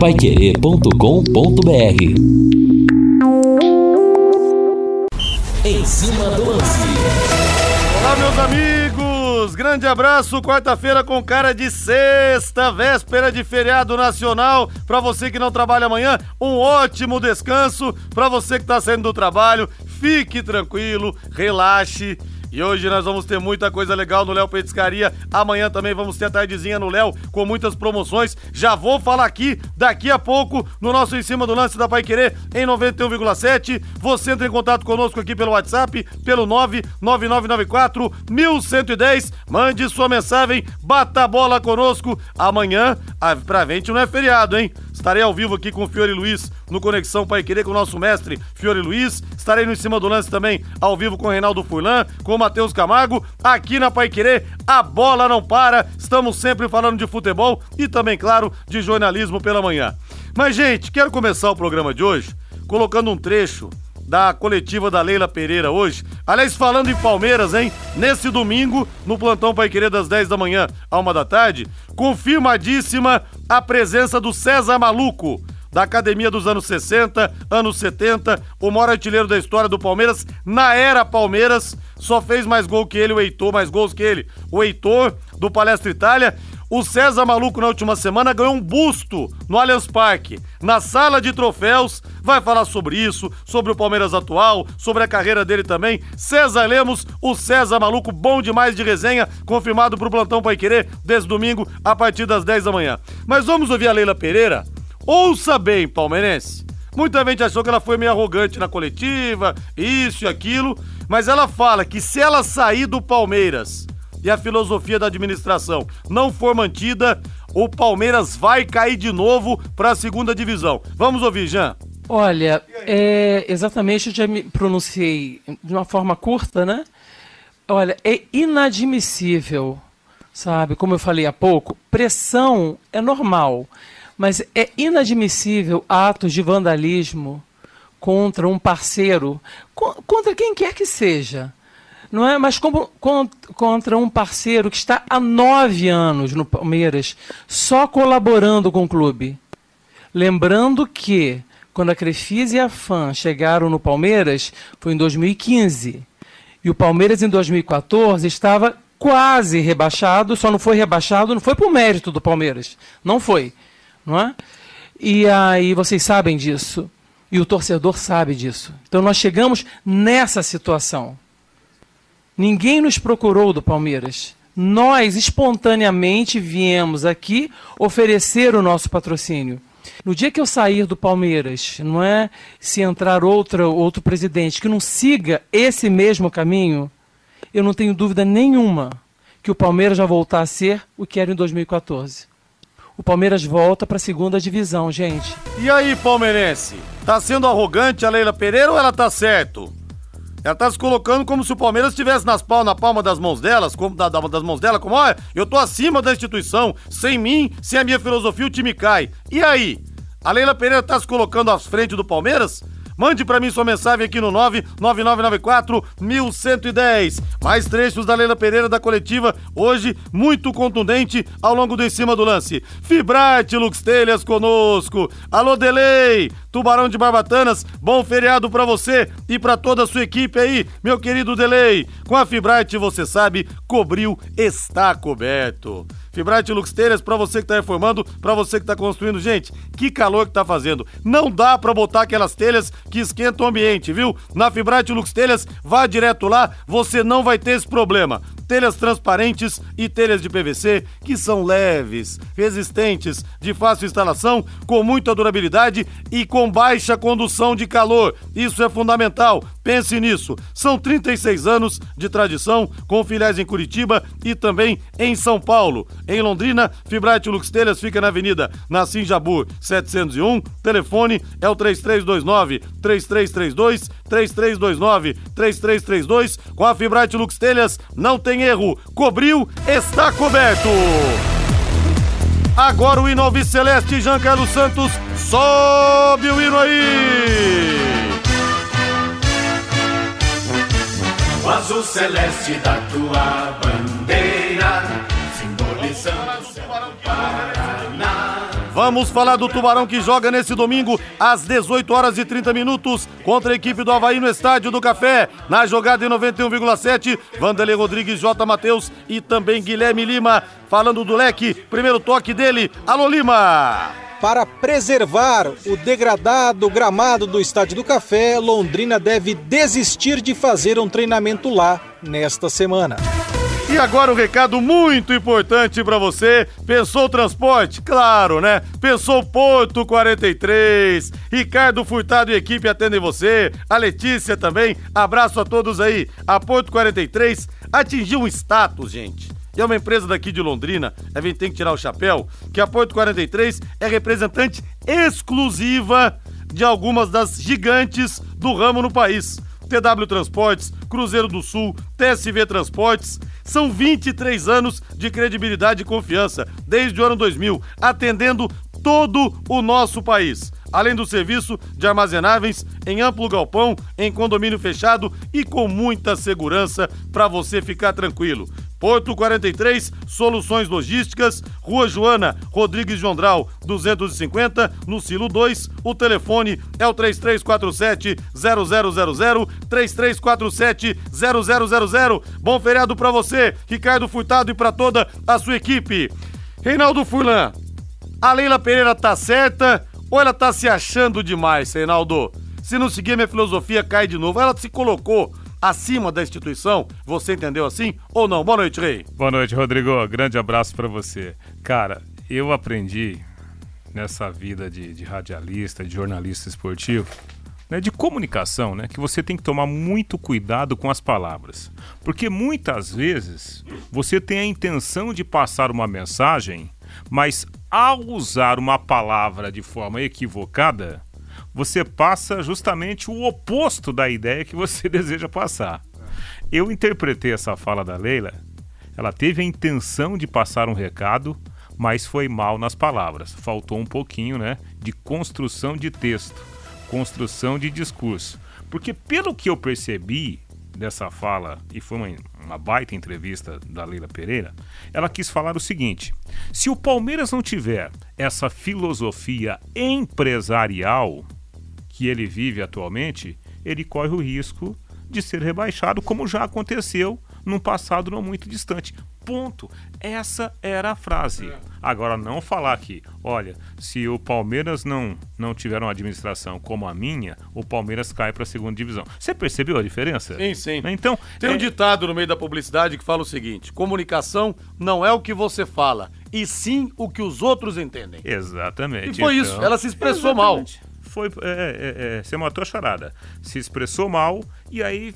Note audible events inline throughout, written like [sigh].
paiquerê.com.br Em cima do lance. Olá, meus amigos! Grande abraço, quarta-feira com cara de sexta, véspera de feriado nacional. Para você que não trabalha amanhã, um ótimo descanso. Para você que tá saindo do trabalho, fique tranquilo, relaxe e hoje nós vamos ter muita coisa legal no Léo Petiscaria. Amanhã também vamos ter a tardezinha no Léo com muitas promoções. Já vou falar aqui daqui a pouco no nosso Em Cima do Lance da Pai Querer em 91,7. Você entra em contato conosco aqui pelo WhatsApp, pelo 99994 1110. Mande sua mensagem, bata a bola conosco. Amanhã, pra frente não é feriado, hein? Estarei ao vivo aqui com o Fiore Luiz no Conexão Pai Querer com o nosso mestre Fiore Luiz. Estarei no Em Cima do Lance também ao vivo com o Reinaldo Furlan, com o Matheus Camargo. Aqui na Pai Querer, a bola não para. Estamos sempre falando de futebol e também, claro, de jornalismo pela manhã. Mas, gente, quero começar o programa de hoje colocando um trecho da coletiva da Leila Pereira hoje. Aliás, falando em Palmeiras, hein? Nesse domingo, no plantão Pai Querer das 10 da manhã a 1 da tarde, confirmadíssima a presença do César Maluco, da academia dos anos 60, anos 70, o maior artilheiro da história do Palmeiras, na era Palmeiras, só fez mais gol que ele, o Heitor, mais gols que ele, o Heitor, do Palestra Itália, o César Maluco, na última semana, ganhou um busto no Allianz Parque, na sala de troféus. Vai falar sobre isso, sobre o Palmeiras atual, sobre a carreira dele também. César Lemos, o César Maluco, bom demais de resenha, confirmado pro Plantão Pai Querer, desde domingo, a partir das 10 da manhã. Mas vamos ouvir a Leila Pereira? Ouça bem, palmeirense. Muita gente achou que ela foi meio arrogante na coletiva, isso e aquilo, mas ela fala que se ela sair do Palmeiras e a filosofia da administração não for mantida, o Palmeiras vai cair de novo para a segunda divisão. Vamos ouvir, Jean. Olha, é, exatamente, eu já me pronunciei de uma forma curta, né? Olha, é inadmissível, sabe? Como eu falei há pouco, pressão é normal, mas é inadmissível atos de vandalismo contra um parceiro, contra quem quer que seja não é? Mas como, contra um parceiro que está há nove anos no Palmeiras, só colaborando com o clube. Lembrando que quando a Crefisa e a FAM chegaram no Palmeiras, foi em 2015. E o Palmeiras em 2014 estava quase rebaixado, só não foi rebaixado, não foi por mérito do Palmeiras. Não foi. Não é? E aí vocês sabem disso. E o torcedor sabe disso. Então nós chegamos nessa situação. Ninguém nos procurou do Palmeiras. Nós espontaneamente viemos aqui oferecer o nosso patrocínio. No dia que eu sair do Palmeiras, não é se entrar outra, outro presidente que não siga esse mesmo caminho, eu não tenho dúvida nenhuma que o Palmeiras vai voltar a ser o que era em 2014. O Palmeiras volta para a segunda divisão, gente. E aí, palmeirense? Tá sendo arrogante a Leila Pereira ou ela tá certo? Ela tá se colocando como se o Palmeiras estivesse nas pal na palma das mãos delas, como da, da, das mãos dela, como, olha, eu tô acima da instituição, sem mim, sem a minha filosofia, o time cai. E aí? A Leila Pereira tá se colocando à frente do Palmeiras? Mande para mim sua mensagem aqui no 99994 1110. Mais trechos da Leila Pereira da coletiva, hoje muito contundente ao longo do em cima do lance. Fibrate Lux Telhas conosco. Alô Delay, Tubarão de Barbatanas, bom feriado para você e para toda a sua equipe aí, meu querido Delay. Com a Fibrate, você sabe, cobriu, está coberto. Fibrate Lux Telhas para você que tá reformando, para você que tá construindo. Gente, que calor que tá fazendo. Não dá para botar aquelas telhas que esquentam o ambiente, viu? Na Fibrate Lux Telhas, vá direto lá, você não vai ter esse problema telhas transparentes e telhas de PVC que são leves, resistentes, de fácil instalação, com muita durabilidade e com baixa condução de calor. Isso é fundamental. Pense nisso. São 36 anos de tradição, com filiais em Curitiba e também em São Paulo. Em Londrina, Fibrate Lux Telhas fica na Avenida Nassim Jabur 701. Telefone é o 3329 3332 3329 3332. Com a Fibrate Lux Telhas não tem erro. Cobriu, está coberto. Agora o hino Celeste, Jean Carlos Santos, sobe o hino aí! O azul celeste da tua bandeira, Vamos falar do Tubarão que joga nesse domingo às 18 horas e 30 minutos contra a equipe do Havaí no Estádio do Café. Na jogada em 91,7, Vanderlei Rodrigues, J. Matheus e também Guilherme Lima. Falando do leque, primeiro toque dele, Alô Lima! Para preservar o degradado gramado do Estádio do Café, Londrina deve desistir de fazer um treinamento lá nesta semana. E agora um recado muito importante para você. Pensou transporte? Claro, né? Pensou Porto 43. Ricardo Furtado e equipe atendem você. A Letícia também. Abraço a todos aí. A Porto 43 atingiu um status, gente e é uma empresa daqui de Londrina, a gente tem que tirar o chapéu, que a Porto 43 é representante exclusiva de algumas das gigantes do ramo no país. TW Transportes, Cruzeiro do Sul, TSV Transportes. São 23 anos de credibilidade e confiança, desde o ano 2000, atendendo todo o nosso país. Além do serviço de armazenáveis em amplo galpão, em condomínio fechado e com muita segurança para você ficar tranquilo. Porto 43, Soluções Logísticas, Rua Joana Rodrigues Jondral, 250, no Silo 2. O telefone é o 3347 0000, 3347 0000. Bom feriado para você, Ricardo Furtado e para toda a sua equipe. Reinaldo Furlan, a Leila Pereira tá certa ou ela tá se achando demais, Reinaldo? Se não seguir minha filosofia, cai de novo. Ela se colocou acima da instituição. Você entendeu assim ou não? Boa noite, Rei. Boa noite, Rodrigo. Grande abraço para você. Cara, eu aprendi nessa vida de, de radialista, de jornalista esportivo, né, de comunicação, né, que você tem que tomar muito cuidado com as palavras. Porque muitas vezes você tem a intenção de passar uma mensagem, mas ao usar uma palavra de forma equivocada, você passa justamente o oposto da ideia que você [laughs] deseja passar. Eu interpretei essa fala da Leila, ela teve a intenção de passar um recado, mas foi mal nas palavras. Faltou um pouquinho, né, de construção de texto, construção de discurso. Porque pelo que eu percebi dessa fala, e foi uma, uma baita entrevista da Leila Pereira, ela quis falar o seguinte: se o Palmeiras não tiver essa filosofia empresarial, que ele vive atualmente, ele corre o risco de ser rebaixado, como já aconteceu num passado não muito distante. Ponto. Essa era a frase. Agora, não falar que, olha, se o Palmeiras não, não tiver uma administração como a minha, o Palmeiras cai para a segunda divisão. Você percebeu a diferença? Sim, sim. Então, Tem um ditado no meio da publicidade que fala o seguinte: comunicação não é o que você fala, e sim o que os outros entendem. Exatamente. E foi Então, isso, ela se expressou mal. Foi, é, é, é, você matou a charada. Se expressou mal e aí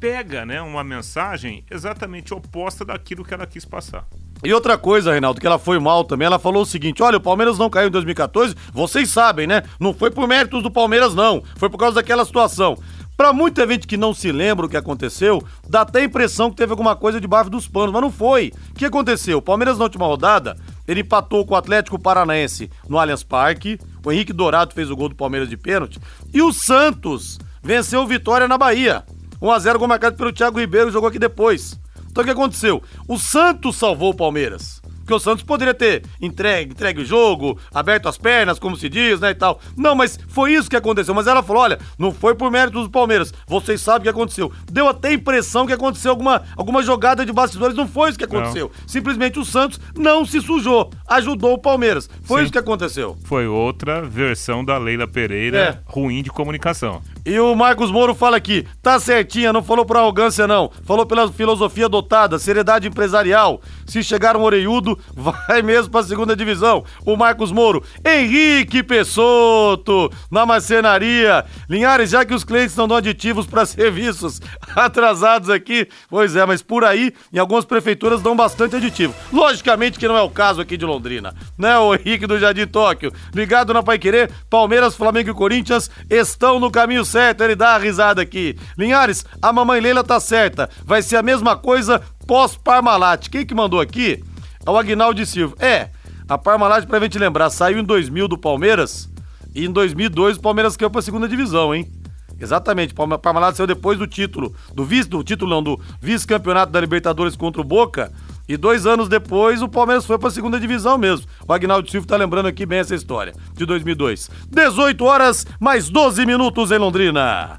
pega né, uma mensagem exatamente oposta daquilo que ela quis passar. E outra coisa, Reinaldo, que ela foi mal também, ela falou o seguinte: olha, o Palmeiras não caiu em 2014, vocês sabem, né? Não foi por méritos do Palmeiras, não. Foi por causa daquela situação. Pra muita gente que não se lembra o que aconteceu, dá até a impressão que teve alguma coisa debaixo dos panos, mas não foi. O que aconteceu? O Palmeiras na última rodada, ele empatou com o Atlético Paranaense no Allianz Parque, o Henrique Dourado fez o gol do Palmeiras de pênalti, e o Santos venceu Vitória na Bahia. 1x0 gol marcado pelo Thiago Ribeiro, jogou aqui depois. Então o que aconteceu? O Santos salvou o Palmeiras. Porque o Santos poderia ter entregue, entregue o jogo, aberto as pernas, como se diz, né, e tal. Não, mas foi isso que aconteceu. Mas ela falou, olha, não foi por mérito do Palmeiras. Vocês sabem o que aconteceu. Deu até a impressão que aconteceu alguma, alguma jogada de bastidores. Não foi isso que aconteceu. Simplesmente o Santos não se sujou. Ajudou o Palmeiras. Foi Sim. isso que aconteceu. Foi outra versão da Leila Pereira É. ruim de comunicação. E o Marcos Moro fala aqui, tá certinha, não falou por arrogância não, falou pela filosofia adotada, seriedade empresarial. Se chegar um oreiudo, [laughs] vai mesmo pra segunda divisão. O Marcos Moro, Henrique Pessotto, na marcenaria. Linhares, já que os clientes não dão aditivos para [laughs] serviços atrasados aqui, pois é, mas por aí, em algumas prefeituras dão bastante aditivo. Logicamente que não é o caso aqui de Londrina, né, o Henrique do Jardim Tóquio? Ligado na Pai Querer, Palmeiras, Flamengo e Corinthians estão no caminho certo, ele dá a risada aqui. Linhares, a mamãe Leila tá certa, vai ser a mesma coisa pós-Parmalat. Quem que mandou aqui? É o Agnaldo Silva. É, a Parmalat, pra gente lembrar, saiu em 2000 do Palmeiras e em 2002 o Palmeiras caiu pra segunda divisão, hein? Exatamente, o Parmalat saiu depois do título, do vice, do título não, do vice-campeonato da Libertadores contra o Boca E dois anos depois, o Palmeiras foi para a segunda divisão mesmo. O Agnaldo Silva tá lembrando aqui bem essa história, de 2002. 18 horas, mais 12 minutos em Londrina.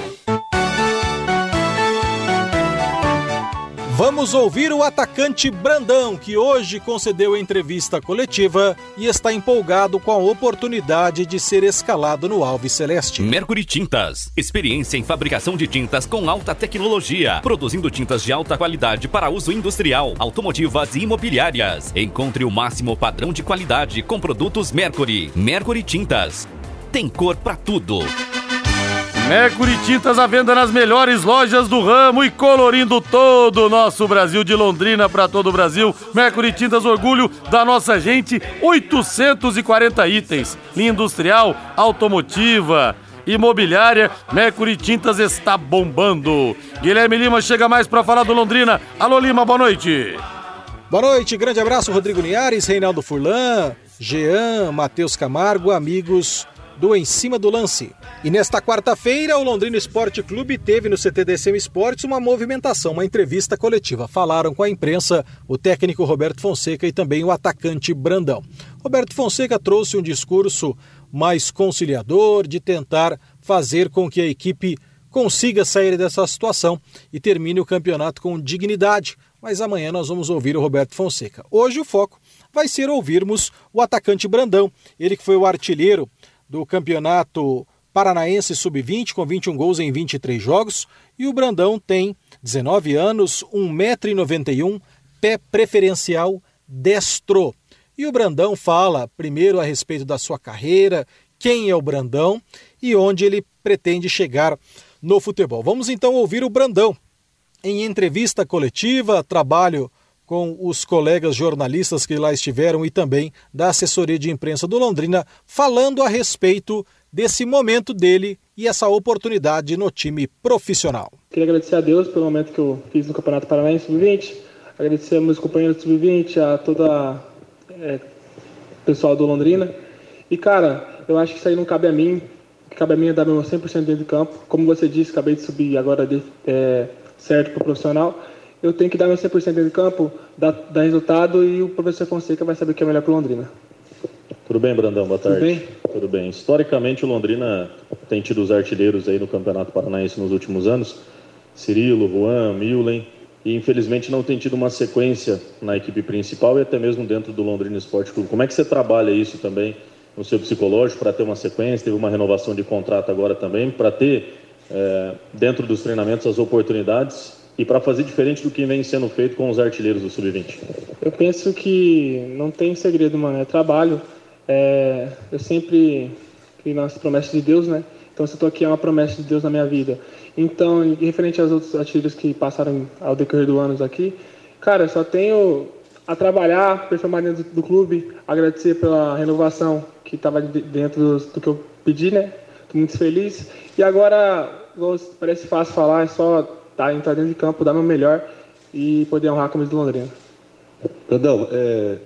Vamos ouvir o atacante Brandão, que hoje concedeu entrevista coletiva e está empolgado com a oportunidade de ser escalado no Alves Celeste. Mercury Tintas. Experiência em fabricação de tintas com alta tecnologia. Produzindo tintas de alta qualidade para uso industrial, automotivas e imobiliárias. Encontre o máximo padrão de qualidade com produtos Mercury. Mercury Tintas. Tem cor para tudo. Mercury Tintas à venda nas melhores lojas do ramo e colorindo todo o nosso Brasil, de Londrina para todo o Brasil. Mercury Tintas, orgulho da nossa gente, 840 itens. Linha industrial, automotiva, imobiliária, Mercury Tintas está bombando. Guilherme Lima chega mais para falar do Londrina. Alô Lima, boa noite. Boa noite, grande abraço, Rodrigo Linhares, Reinaldo Furlan, Jean, Matheus Camargo, amigos do Em Cima do Lance. E nesta quarta-feira, o Londrina Esporte Clube teve no CTDCM Esportes uma movimentação, uma entrevista coletiva. Falaram com a imprensa o técnico Roberto Fonseca e também o atacante Brandão. Roberto Fonseca trouxe um discurso mais conciliador, de tentar fazer com que a equipe consiga sair dessa situação e termine o campeonato com dignidade. Mas amanhã nós vamos ouvir o Roberto Fonseca. Hoje o foco vai ser ouvirmos o atacante Brandão, ele que foi o artilheiro do Campeonato Paranaense Sub-20, com 21 gols em 23 jogos. E o Brandão tem 19 anos, 1,91m, pé preferencial destro. E o Brandão fala primeiro a respeito da sua carreira, quem é o Brandão e onde ele pretende chegar no futebol. Vamos então ouvir o Brandão em entrevista coletiva, trabalho com os colegas jornalistas que lá estiveram e também da assessoria de imprensa do Londrina, falando a respeito desse momento dele e essa oportunidade no time profissional. Queria agradecer a Deus pelo momento que eu fiz no Campeonato Paranaense Sub-20, agradecer a meus companheiros do Sub-20, a toda é, pessoal do Londrina. E cara, eu acho que isso aí não cabe a mim, cabe a mim é dar meu 100% dentro de campo. Como você disse, acabei de subir agora de, é, certo para o profissional eu tenho que dar meu 100% dentro de campo, dar, dar, resultado e o professor Fonseca vai saber o que é melhor para o Londrina. Tudo bem, Brandão? Boa tarde. Tudo bem? Tudo bem. Historicamente, o Londrina tem tido os artilheiros aí no Campeonato Paranaense nos últimos anos. Cirilo, Juan, Milen. E infelizmente não tem tido uma sequência na equipe principal e até mesmo dentro do Londrina Esporte Clube. Como é que você trabalha isso também no seu psicológico para ter uma sequência? Teve uma renovação de contrato agora também, para ter é, dentro dos treinamentos as oportunidades e para fazer diferente do que vem sendo feito com os artilheiros do Sub-20? Eu penso que não tem segredo, mano. É trabalho. É... Eu sempre criei nas promessas de Deus, né? Então, se eu estou aqui, é uma promessa de Deus na minha vida. Então, referente aos outros artilheiros que passaram ao decorrer do ano aqui, cara, só tenho a trabalhar, performar dentro do clube, agradecer pela renovação que estava dentro do que eu pedi, né? Estou muito feliz. E agora, parece fácil falar, é só tá, entrar dentro de campo, dar meu melhor e poder honrar a camisa do Londrina. Brandão, é,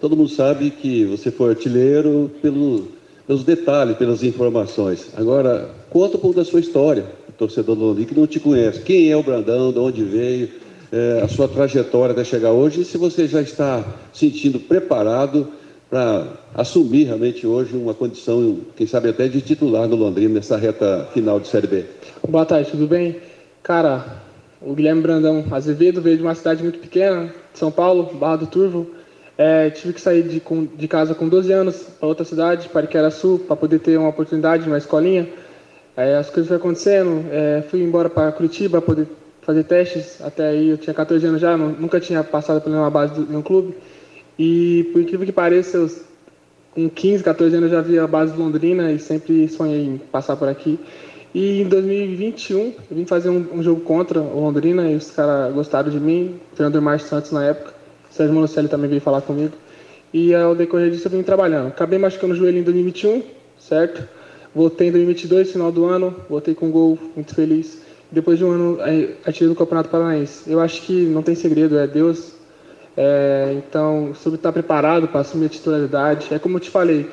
todo mundo sabe que você foi artilheiro pelo, pelos detalhes, pelas informações. Agora, conta um pouco da sua história, o torcedor do Londrina que não te conhece. Quem é o Brandão, de onde veio, é, a sua trajetória até chegar hoje e se você já está sentindo preparado para assumir realmente hoje uma condição, quem sabe até de titular no Londrina nessa reta final de Série B. Boa tarde, tudo bem? Cara, o Guilherme Brandão Azevedo veio de uma cidade muito pequena, São Paulo, Barra do Turvo. É, tive que sair de, de, casa com 12 anos para outra cidade, para Sul, para poder ter uma oportunidade numa escolinha. É, as coisas foram acontecendo, é, fui embora para Curitiba para poder fazer testes. Até aí eu tinha 14 anos já, nunca tinha passado por nenhuma base de um clube. E por incrível que pareça, eu, com 15, 14 anos já vi a base de Londrina e sempre sonhei em passar por aqui. E em 2021, eu vim fazer um, um jogo contra o Londrina e os caras gostaram de mim, o treinador Márcio Santos na época, o Sérgio Monocelli também veio falar comigo. E ao decorrer disso eu vim trabalhando. Acabei machucando o joelho em 2021, certo? Voltei em 2022, final do ano, voltei com um gol, muito feliz. Depois de um ano, atirei no Campeonato Paranaense. Eu acho que não tem segredo, é Deus. É, então, sobre estar preparado para assumir a titularidade, é como eu te falei,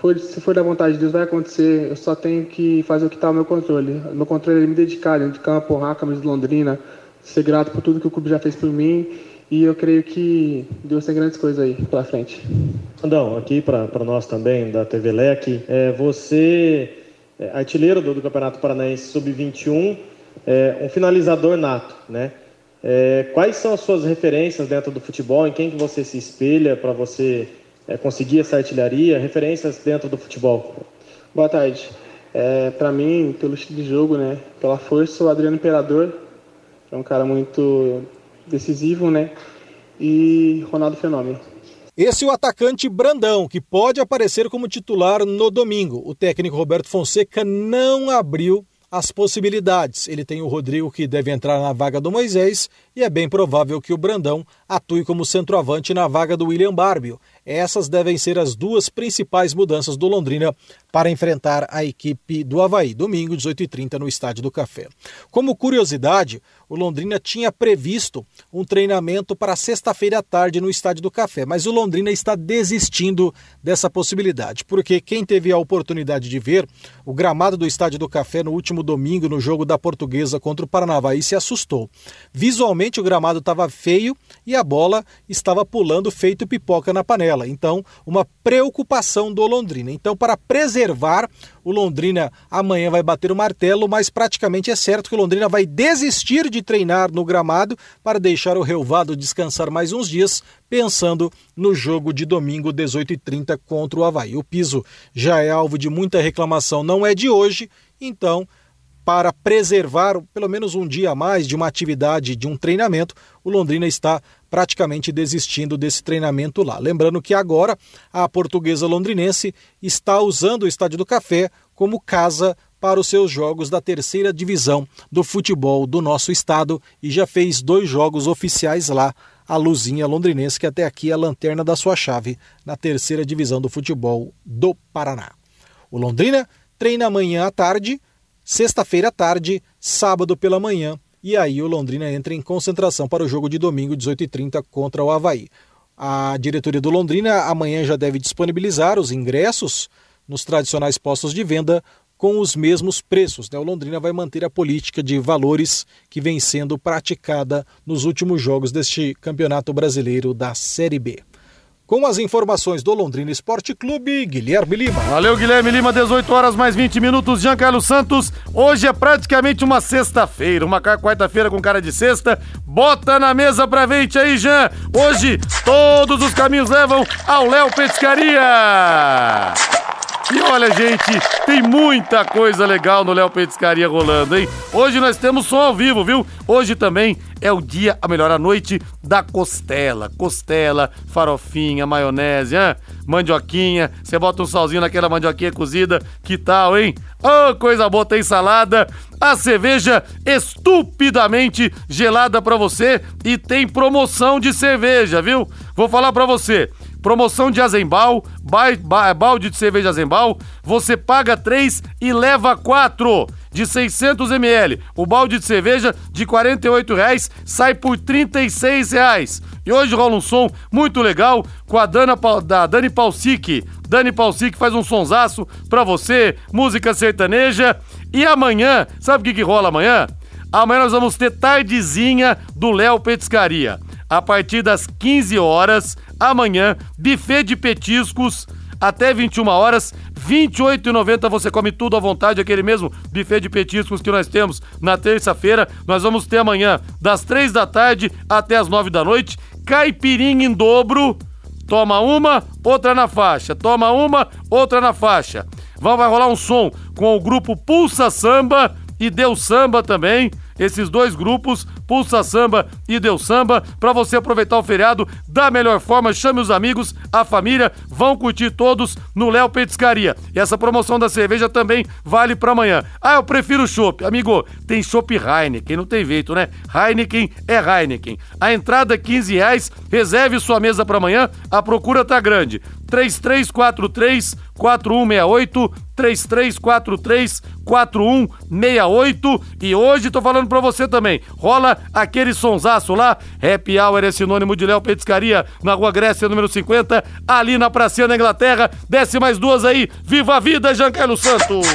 for, se for da vontade de Deus, vai acontecer. Eu só tenho que fazer o que está ao meu controle. Meu controle é me dedicar dentro de campo, honrar a camisa de Londrina, ser grato por tudo que o clube já fez por mim. E eu creio que Deus tem grandes coisas aí pela frente. Andão, aqui para nós também, da TV Leque, é, você é artilheiro do, do Campeonato Paranaense Sub-21, é, um finalizador nato, né? É, quais são as suas referências dentro do futebol? Em quem que você se espelha para você é, conseguir essa artilharia? Referências dentro do futebol? Boa tarde. É, para mim, pelo estilo de jogo, né, pela força, o Adriano Imperador é um cara muito decisivo, né? E Ronaldo Fenômeno. Esse é o atacante Brandão, que pode aparecer como titular no domingo. O técnico Roberto Fonseca não abriu as possibilidades. Ele tem o Rodrigo que deve entrar na vaga do Moisés e é bem provável que o Brandão atue como centroavante na vaga do William Barbio. Essas devem ser as duas principais mudanças do Londrina para enfrentar a equipe do Havaí, domingo, 18h30, no Estádio do Café. Como curiosidade, o Londrina tinha previsto um treinamento para sexta-feira à tarde no Estádio do Café, mas o Londrina está desistindo dessa possibilidade, porque quem teve a oportunidade de ver o gramado do Estádio do Café no último domingo no jogo da Portuguesa contra o Paranavaí se assustou. Visualmente o gramado estava feio e a bola estava pulando feito pipoca na panela. Então, uma preocupação do Londrina. Então, para preservar, o Londrina amanhã vai bater o martelo, mas praticamente é certo que o Londrina vai desistir de treinar no gramado para deixar o relvado descansar mais uns dias, pensando no jogo de domingo 18h30 contra o Havaí. O piso já é alvo de muita reclamação, não é de hoje, então para preservar pelo menos um dia a mais de uma atividade, de um treinamento, o Londrina está praticamente desistindo desse treinamento lá. Lembrando que agora a portuguesa londrinense está usando o Estádio do Café como casa para os seus jogos da terceira divisão do futebol do nosso estado e já fez dois jogos oficiais lá. A Luzinha Londrinense, que até aqui é a lanterna da sua chave na terceira divisão do futebol do Paraná. O Londrina treina amanhã à tarde sexta-feira à tarde, sábado pela manhã, e aí o Londrina entra em concentração para o jogo de domingo, 18h30, contra o Havaí. A diretoria do Londrina amanhã já deve disponibilizar os ingressos nos tradicionais postos de venda com os mesmos preços. Né? O Londrina vai manter a política de valores que vem sendo praticada nos últimos jogos deste Campeonato Brasileiro da Série B. Com as informações do Londrina Esporte Clube, Guilherme Lima. Valeu, Guilherme Lima, 18 horas mais 20 minutos. Giancarlo Santos, hoje é praticamente uma sexta-feira, uma quarta-feira com cara de sexta. Bota na mesa pra vente aí, Jean. Hoje, todos os caminhos levam ao Léo Petiscaria. E olha, gente, tem muita coisa legal no Léo Petiscaria rolando, hein? Hoje nós temos som ao vivo, viu? Hoje também é o dia, a melhor, a noite da costela. Costela, farofinha, maionese, hein? mandioquinha. Você bota um salzinho naquela mandioquinha cozida. Que tal, hein? Oh, coisa boa, tem salada. A cerveja estupidamente gelada para você e tem promoção de cerveja, viu? Vou falar para você. Promoção de Azembal, balde de cerveja Azembal, você paga 3 e leva 4 de 600 ml. O balde de cerveja de R$ 48,00 sai por R$ 36,00. E hoje rola um som muito legal com a Dana, da Dani Palsic. Dani Palsic faz um sonsaço pra você, música sertaneja. E amanhã, sabe o que, que rola amanhã? Amanhã nós vamos ter tardezinha do Léo Petiscaria. A partir das 15 horas, amanhã, buffet de petiscos até 21 horas, R$ 28,90 você come tudo à vontade, aquele mesmo buffet de petiscos que nós temos na terça-feira. Nós vamos ter amanhã das 3 da tarde até as 9 da noite, caipirinha em dobro. Toma uma, outra na faixa. Toma uma, outra na faixa. Vai rolar um som com o grupo Pulsa Samba e Deu Samba também esses dois grupos, Pulsa Samba e Deu Samba, para você aproveitar o feriado da melhor forma. Chame os amigos, a família, vão curtir todos no Léo Petiscaria. E essa promoção da cerveja também vale para amanhã. Ah, eu prefiro chopp. Amigo, tem chopp Heineken, não tem jeito, né? Heineken é Heineken. A entrada é 15 reais, reserve sua mesa para amanhã, a procura tá grande. 3343 4168 3343 4168 e hoje tô falando pra você também, rola aquele sonsaço lá, Happy Hour é sinônimo de Léo Petiscaria, na Rua Grécia, número 50, ali na pracinha da Inglaterra, desce mais duas aí, viva a vida, Giancarlo Santos!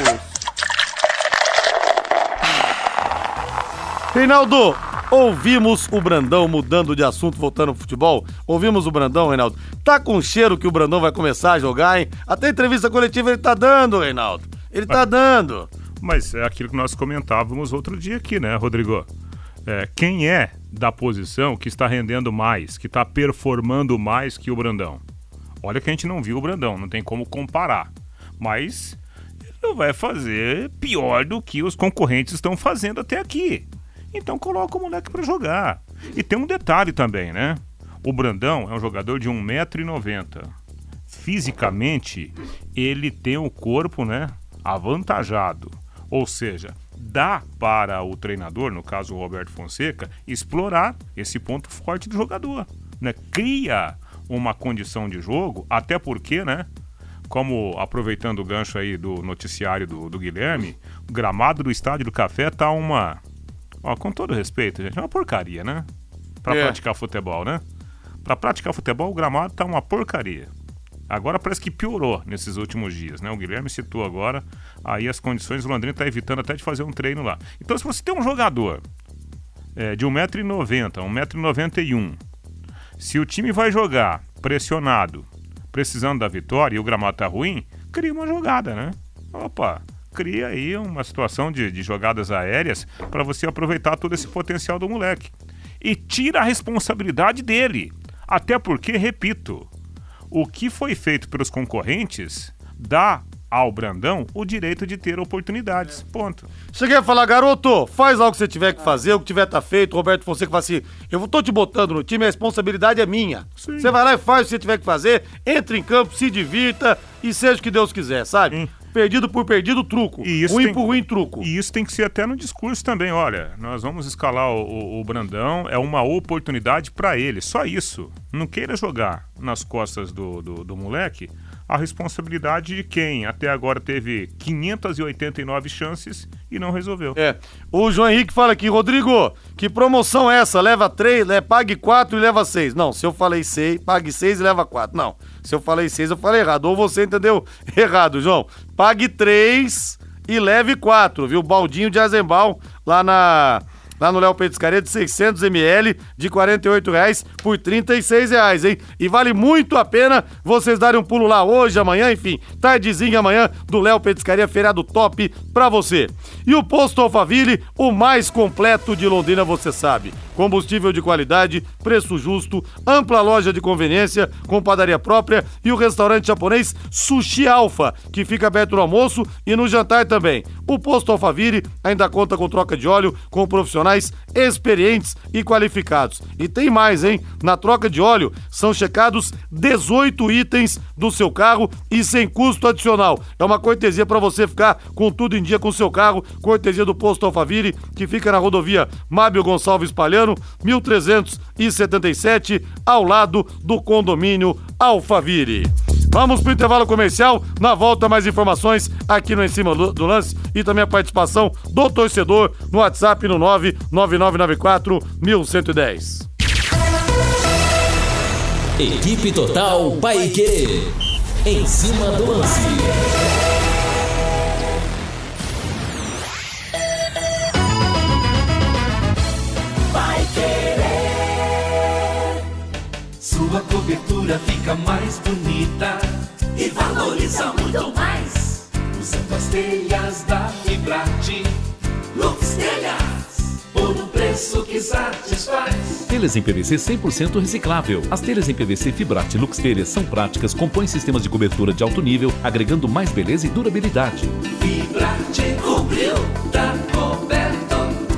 Reinaldo, ouvimos o Brandão mudando de assunto, voltando ao futebol. Ouvimos o Brandão, Reinaldo. Tá com cheiro que o Brandão vai começar a jogar, hein? Até entrevista coletiva ele tá dando, Reinaldo. Ele tá dando. Mas é aquilo que nós comentávamos outro dia aqui, né, Rodrigo? É, quem é da posição que está rendendo mais, que está performando mais que o Brandão? Olha que a gente não viu o Brandão, não tem como comparar. Mas ele não vai fazer pior do que os concorrentes estão fazendo até aqui. Então coloca o moleque para jogar. E tem um detalhe também, né? O Brandão é um jogador de 1,90m. Fisicamente, ele tem o corpo, né, avantajado. Ou seja, dá para o treinador, no caso o Roberto Fonseca, explorar esse ponto forte do jogador, né? Cria uma condição de jogo, até porque, né, como aproveitando o gancho aí do noticiário do, do Guilherme, o gramado do Estádio do Café tá uma Ó, com todo respeito, gente, é uma porcaria, né? Pra É. praticar futebol, né? Pra praticar futebol, o gramado tá uma porcaria. Agora parece que piorou nesses últimos dias, né? O Guilherme citou agora, aí as condições, o Londrina tá evitando até de fazer um treino lá. Então, se você tem um jogador é, de 1,90m, 1,91m, se o time vai jogar pressionado, precisando da vitória e o gramado tá ruim, cria uma jogada, né? Opa, cria aí uma situação de, de jogadas aéreas para você aproveitar todo esse potencial do moleque. E tira a responsabilidade dele. Até porque, repito, o que foi feito pelos concorrentes dá ao Brandão o direito de ter oportunidades. Ponto. Cheguei a falar, garoto, faz lá o que você tiver que fazer, o que tiver tá feito. O Roberto Fonseca fala assim: eu tô te botando no time, a responsabilidade é minha. Você vai lá e faz o que você tiver que fazer, entra em campo, se divirta e seja o que Deus quiser, sabe? Perdido por perdido, truco. E isso ruim tem- por ruim, truco. E isso tem que ser até no discurso também. Olha, nós vamos escalar o, o- o Brandão, é uma oportunidade para ele, só isso. Não queira jogar nas costas do, do, do moleque a responsabilidade de quem até agora teve 589 chances e não resolveu. É. O João Henrique fala aqui, Rodrigo, que promoção é essa? Leva três, né? pague quatro e leva seis. Não, se eu falei seis, pague seis e leva quatro. Não, se eu falei seis, eu falei errado. Ou você entendeu [laughs] errado, João. Pague três e leve quatro, viu? Baldinho de Azembal lá na... Lá no Léo Petiscaria de 600ml de 48 reais por 36 reais, hein? E vale muito a pena vocês darem um pulo lá hoje, amanhã, enfim, tardezinha amanhã do Léo Petiscaria, feriado top pra você. E o Posto Alphaville, o mais completo de Londrina, você sabe. Combustível de qualidade, preço justo, ampla loja de conveniência com padaria própria e o restaurante japonês Sushi Alfa, que fica aberto no almoço e no jantar também. O Posto Alphaville ainda conta com troca de óleo com profissionais experientes e qualificados. E tem mais, hein? Na troca de óleo são checados 18 itens do seu carro e sem custo adicional. É uma cortesia para você ficar com tudo em dia com seu carro, cortesia do Posto Alphaville, que fica na rodovia Mábio Gonçalves Palhano, 1377, ao lado do condomínio Alphaville. Vamos pro intervalo comercial. Na volta, mais informações aqui no Em Cima do Lance e também a participação do torcedor no WhatsApp no 99994 1110. Equipe Total Paique. Em cima do lance. Vai querer. Sua cobertura fica mais bonita e valoriza muito mais. Usando as telhas da Fibrate. Lux Telhas, por um preço que satisfaz. Telhas em PVC 100% reciclável. As telhas em PVC Fibrate Lux Telhas são práticas, compõem sistemas de cobertura de alto nível, agregando mais beleza e durabilidade. Fibrate cobriu, tá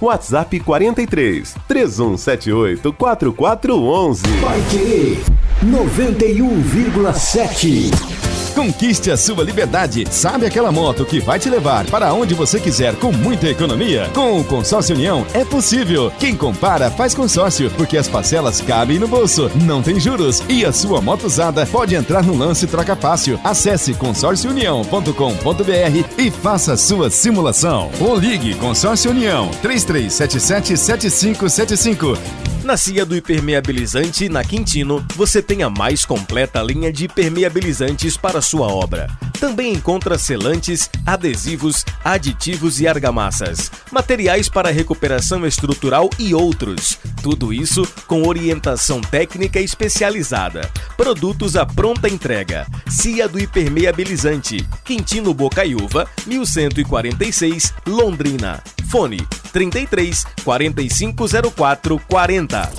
WhatsApp 43 3178 4411. Vai querer 91,7. Conquiste a sua liberdade. Sabe aquela moto que vai te levar para onde você quiser com muita economia? Com o Consórcio União é possível. Quem compara faz consórcio, porque as parcelas cabem no bolso, não tem juros e a sua moto usada pode entrar no lance troca fácil. Acesse consórciounião.com.br e faça sua simulação. Ou ligue Consórcio União 3377 7575. Na Cia do Hipermeabilizante, na Quintino, você tem a mais completa linha de impermeabilizantes para sua obra. Também encontra selantes, adesivos, aditivos e argamassas, materiais para recuperação estrutural e outros. Tudo isso com orientação técnica especializada. Produtos à pronta entrega. Cia do Hipermeabilizante, Quintino Bocaiúva, 1146, Londrina. Fone 33 4504 40.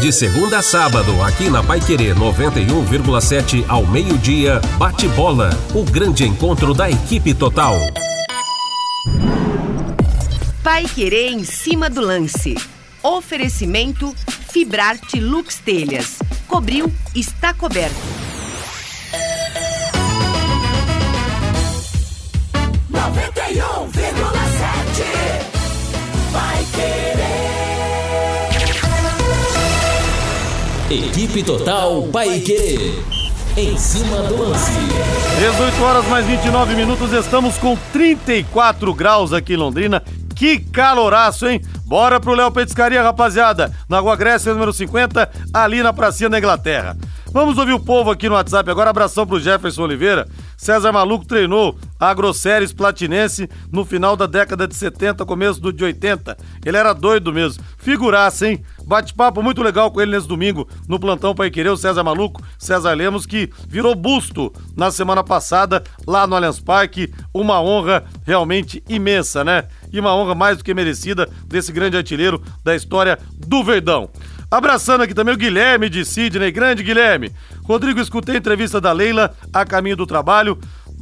De segunda a sábado, aqui na Paiquerê 91,7 ao meio-dia, bate bola, o grande encontro da equipe total. Pai Querer em cima do lance. Oferecimento Fibrarte Lux Telhas. Cobriu, está coberto. 91,7 Equipe Total Paiquerê. Em cima do lance. 18 horas mais 29 minutos, estamos com 34 graus aqui em Londrina. Que caloraço, hein? Bora pro Léo Petiscaria, rapaziada. Na Rua Grécia, número 50, ali na pracinha da Inglaterra. Vamos ouvir o povo aqui no WhatsApp agora. Abração pro Jefferson Oliveira. César Maluco treinou a Agroséries Platinense no final da década de 70, começo do de 80. Ele era doido mesmo. Figuraça, hein? Bate-papo muito legal com ele nesse domingo no plantão Pai Querer, o César Maluco, César Lemos, que virou busto na semana passada lá no Allianz Parque. Uma honra realmente imensa, né? E uma honra mais do que merecida desse grande artilheiro da história do Verdão. Abraçando aqui também o Guilherme de Sidney, grande Guilherme. Rodrigo, escutei a entrevista da Leila a caminho do trabalho.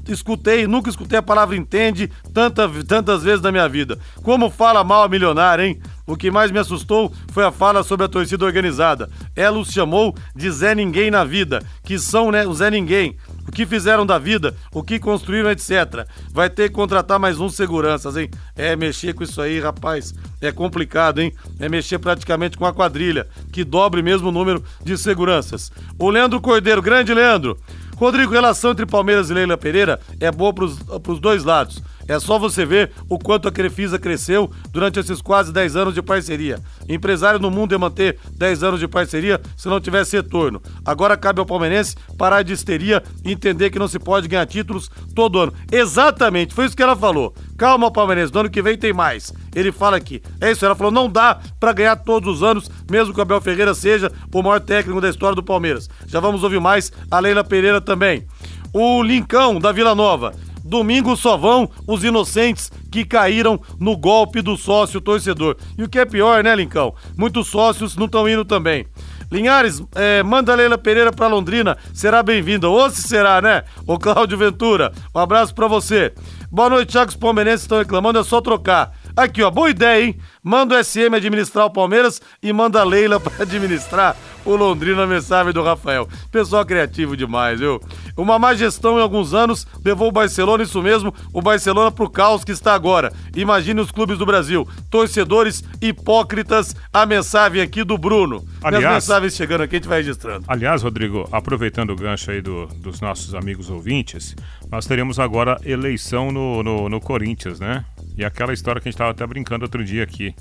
Escutei, nunca escutei a palavra entende tanta, tantas vezes na minha vida. Como fala mal a milionária, hein? O que mais me assustou foi a fala sobre a torcida organizada. Ela os chamou de Zé Ninguém na vida, que são, né, o Zé Ninguém. O que fizeram da vida, o que construíram, etc. Vai ter que contratar mais uns seguranças, hein? É, mexer com isso aí, rapaz, é complicado, hein? É mexer praticamente com a quadrilha, que dobre mesmo o número de seguranças. O Leandro Cordeiro, grande Leandro. Rodrigo, relação entre Palmeiras e Leila Pereira é boa pros, pros dois lados. É só você ver o quanto a Crefisa cresceu durante esses quase 10 anos de parceria. Empresário no mundo ia manter 10 anos de parceria se não tivesse retorno. Agora cabe ao palmeirense parar de histeria e entender que não se pode ganhar títulos todo ano. Exatamente, foi isso que ela falou. Calma, palmeirense, do ano que vem tem mais. Ele fala aqui. É isso, ela falou, não dá para ganhar todos os anos, mesmo que o Abel Ferreira seja o maior técnico da história do Palmeiras. Já vamos ouvir mais a Leila Pereira também. O Lincão, da Vila Nova. Domingo só vão os inocentes que caíram no golpe do sócio torcedor. E o que é pior, né, Lincão? Muitos sócios não estão indo também. Linhares, é, manda Leila Pereira pra Londrina, será bem-vinda. Ou se será, né? Ô Cláudio Ventura, um abraço pra você. Boa noite, Thiago. Os palmeirenses estão reclamando, é só trocar. Aqui, ó, boa ideia, hein? Manda o SM administrar o Palmeiras e manda a Leila [laughs] pra administrar o Londrina, mensagem do Rafael. Pessoal criativo demais, viu? Uma má gestão em alguns anos levou o Barcelona, isso mesmo, o Barcelona pro caos que está agora. Imagine os clubes do Brasil, torcedores hipócritas, a mensagem aqui do Bruno. Aliás- Minhas mensagens chegando aqui, a gente vai registrando. Aliás, Rodrigo, aproveitando o gancho aí do- dos nossos amigos ouvintes, nós teremos agora eleição no, no, no Corinthians, né? E aquela história que a gente estava até brincando outro dia aqui.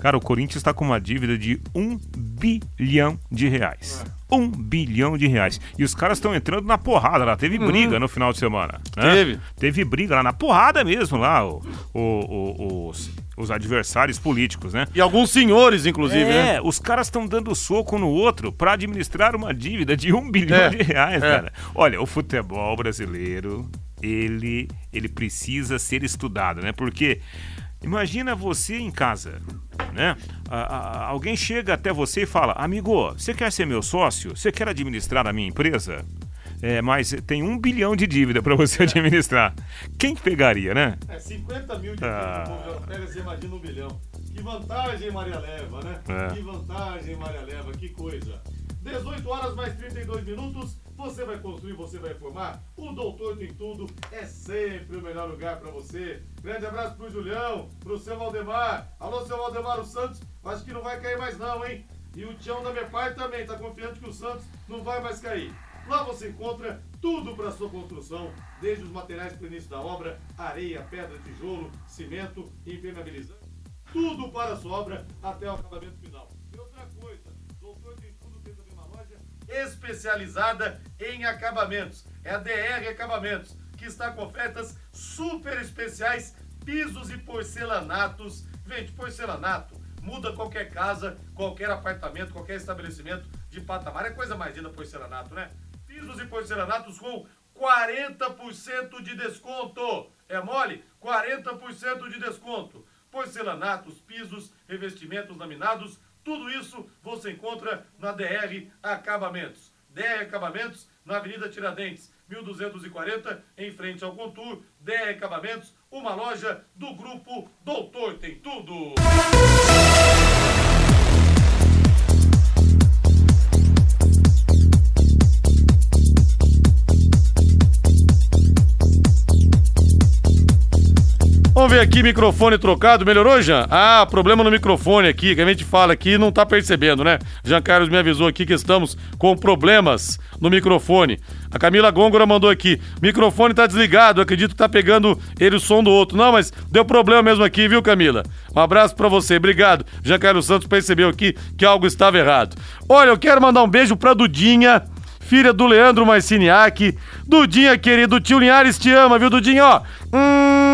Cara, o Corinthians está com uma dívida de um bilhão de reais. Um bilhão de reais. E os caras estão entrando na porrada lá. Teve briga no final de semana. né? Teve. Teve briga lá na porrada mesmo lá, o- o- o- os, os adversários políticos, né? E alguns senhores, inclusive, é, né? os caras estão dando soco no outro para administrar uma dívida de um bilhão É, de reais, é. cara. Olha, o futebol brasileiro, ele, ele precisa ser estudado, né? Porque imagina você em casa, né? A- a- alguém chega até você e fala, amigo, você quer ser meu sócio? Você quer administrar a minha empresa? É, mas tem um bilhão de dívida para você [laughs] administrar. Quem pegaria, né? É 50 mil de Ah. ah. pega, você imagina um bilhão. Que vantagem, Maria Leva, né? É. Que vantagem, Maria Leva, que coisa. 18 horas mais 32 minutos, você vai construir, você vai formar. O Doutor Tem Tudo é sempre o melhor lugar pra você. Grande abraço pro Julião, pro seu Valdemar. Alô, seu Valdemar, o Santos, acho que não vai cair mais não, hein? E o Tião da minha parte também, tá confiante que o Santos não vai mais cair. Lá você encontra tudo para sua construção, desde os materiais para o início da obra, areia, pedra, tijolo, cimento, impermeabilizante, tudo para a sua obra até o acabamento final. E outra coisa, especializada em acabamentos. É a DR Acabamentos, que está com ofertas super especiais, pisos e porcelanatos. Gente, porcelanato muda qualquer casa, qualquer apartamento, qualquer estabelecimento de patamar. É coisa mais linda porcelanato, né? Pisos e porcelanatos com 40% de desconto. É mole? 40% de desconto. Porcelanatos, pisos, revestimentos laminados, tudo isso você encontra na DR Acabamentos. DR Acabamentos, na Avenida Tiradentes, 1240, em frente ao Contur. DR Acabamentos, uma loja do grupo Doutor Tem Tudo. Vamos ver aqui, microfone trocado. Melhorou, Jean? Ah, problema no microfone aqui, que a gente fala aqui e não tá percebendo, né? Jean Carlos me avisou aqui que estamos com problemas no microfone. A Camila Gôngora mandou aqui: microfone tá desligado, acredito que tá pegando ele o som do outro. Não, mas deu problema mesmo aqui, viu, Camila? Um abraço pra você, obrigado. Jean Carlos Santos percebeu aqui que algo estava errado. Olha, eu quero mandar um beijo pra Dudinha filha do Leandro Marciniak. Dudinha, querido, tio Linhares te ama, viu, Dudinha? Ó, hum,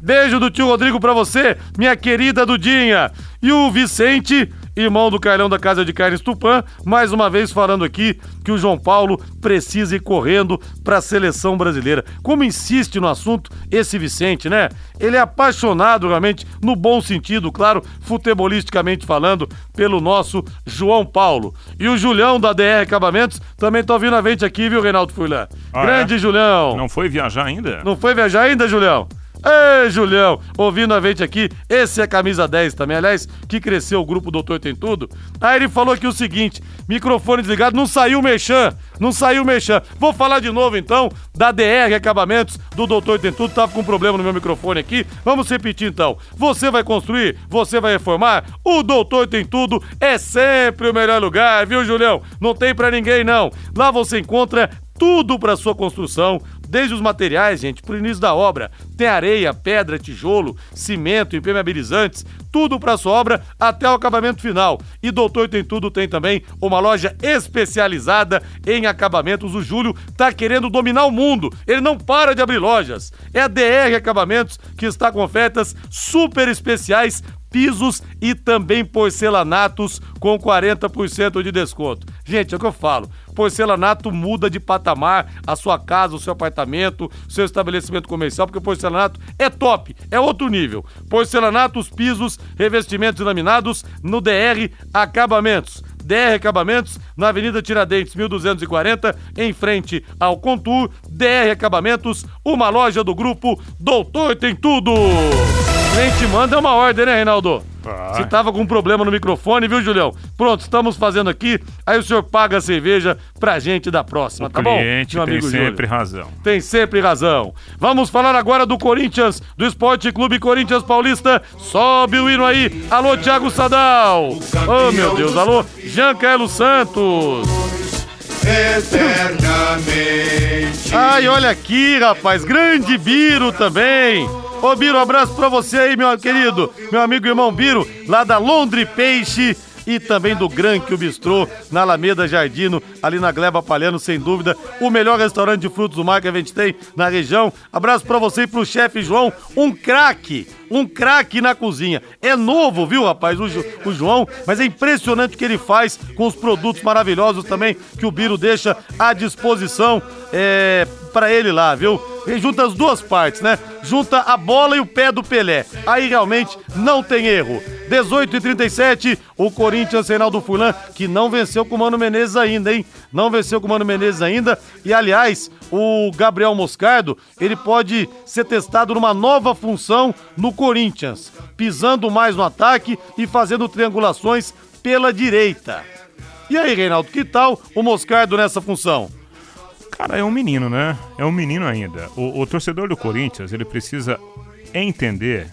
beijo do tio Rodrigo pra você, minha querida Dudinha. E o Vicente, irmão do Carlão da Casa de Carnes Tupã, mais uma vez falando aqui que o João Paulo precisa ir correndo pra seleção brasileira. Como insiste no assunto esse Vicente, né? Ele é apaixonado realmente, no bom sentido, claro, futebolisticamente falando, pelo nosso João Paulo. E o Julião da DR Acabamentos também tá ouvindo a gente aqui, viu, Reinaldo Furlan? Ah, Grande é? Julião. Não foi viajar ainda? Não foi viajar ainda, Julião? Ei, Julião, ouvindo a gente aqui, esse é camisa 10 também, aliás, que cresceu o grupo Doutor Tem Tudo. Aí ele falou aqui o seguinte: microfone desligado, não saiu mexã, não saiu mexã. Vou falar de novo então da DR Acabamentos do Doutor Tem Tudo, tava com um problema no meu microfone aqui. Vamos repetir então. Você vai construir, você vai reformar, o Doutor Tem Tudo é sempre o melhor lugar, viu, Julião? Não tem pra ninguém não. Lá você encontra tudo para sua construção, desde os materiais, gente, pro início da obra. Tem areia, pedra, tijolo, cimento, impermeabilizantes, tudo para sua obra até o acabamento final. E Doutor Tem Tudo tem também uma loja especializada em acabamentos. O Júlio tá querendo dominar o mundo. Ele não para de abrir lojas. É a DR Acabamentos que está com ofertas super especiais pisos e também porcelanatos com 40% de desconto. Gente, é o que eu falo. Porcelanato muda de patamar a sua casa, o seu apartamento, o seu estabelecimento comercial, porque porcelanato é top, é outro nível. Porcelanatos, pisos, revestimentos laminados no DR Acabamentos. DR Acabamentos, na Avenida Tiradentes, 1240, em frente ao Contur. DR Acabamentos, uma loja do grupo Doutor Tem Tudo. A gente manda uma ordem, né, Reinaldo? Ah. Se tava com um problema no microfone, viu, Julião? Pronto, estamos fazendo aqui. Aí o senhor paga a cerveja pra gente da próxima, O tá bom? cliente meu tem amigo sempre Júlio? razão. Tem sempre razão. Vamos falar agora do Corinthians, do Esporte Clube Corinthians Paulista. Sobe o hino aí. Alô, Thiago Sadal. Oh, meu Deus. Alô, Jean Carlos Santos. Eternamente. Ai, olha aqui, rapaz. Grande Biro também. Ô, Biro, um abraço pra você aí, meu querido. Meu amigo irmão Biro, lá da Londre Peixe. E também do Gran que o Bistrô, na Alameda Jardino, ali na Gleba Palhano, sem dúvida, o melhor restaurante de frutos do mar que a gente tem na região. Abraço pra você e pro chefe João, um craque, um craque na cozinha. É novo, viu, rapaz, o, o João, mas é impressionante o que ele faz com os produtos maravilhosos também que o Biro deixa à disposição é, para ele lá, viu? Junta as duas partes, né? Junta a bola e o pé do Pelé. Aí realmente não tem erro. 18 e 37, o Corinthians Reinaldo Fulan, que não venceu com o Mano Menezes ainda, hein? Não venceu com o Mano Menezes ainda. E aliás, o Gabriel Moscardo, ele pode ser testado numa nova função no Corinthians, pisando mais no ataque e fazendo triangulações pela direita. E aí, Reinaldo, que tal o Moscardo nessa função? Cara, é um menino, né? É um menino ainda. O, o torcedor do Corinthians, ele precisa entender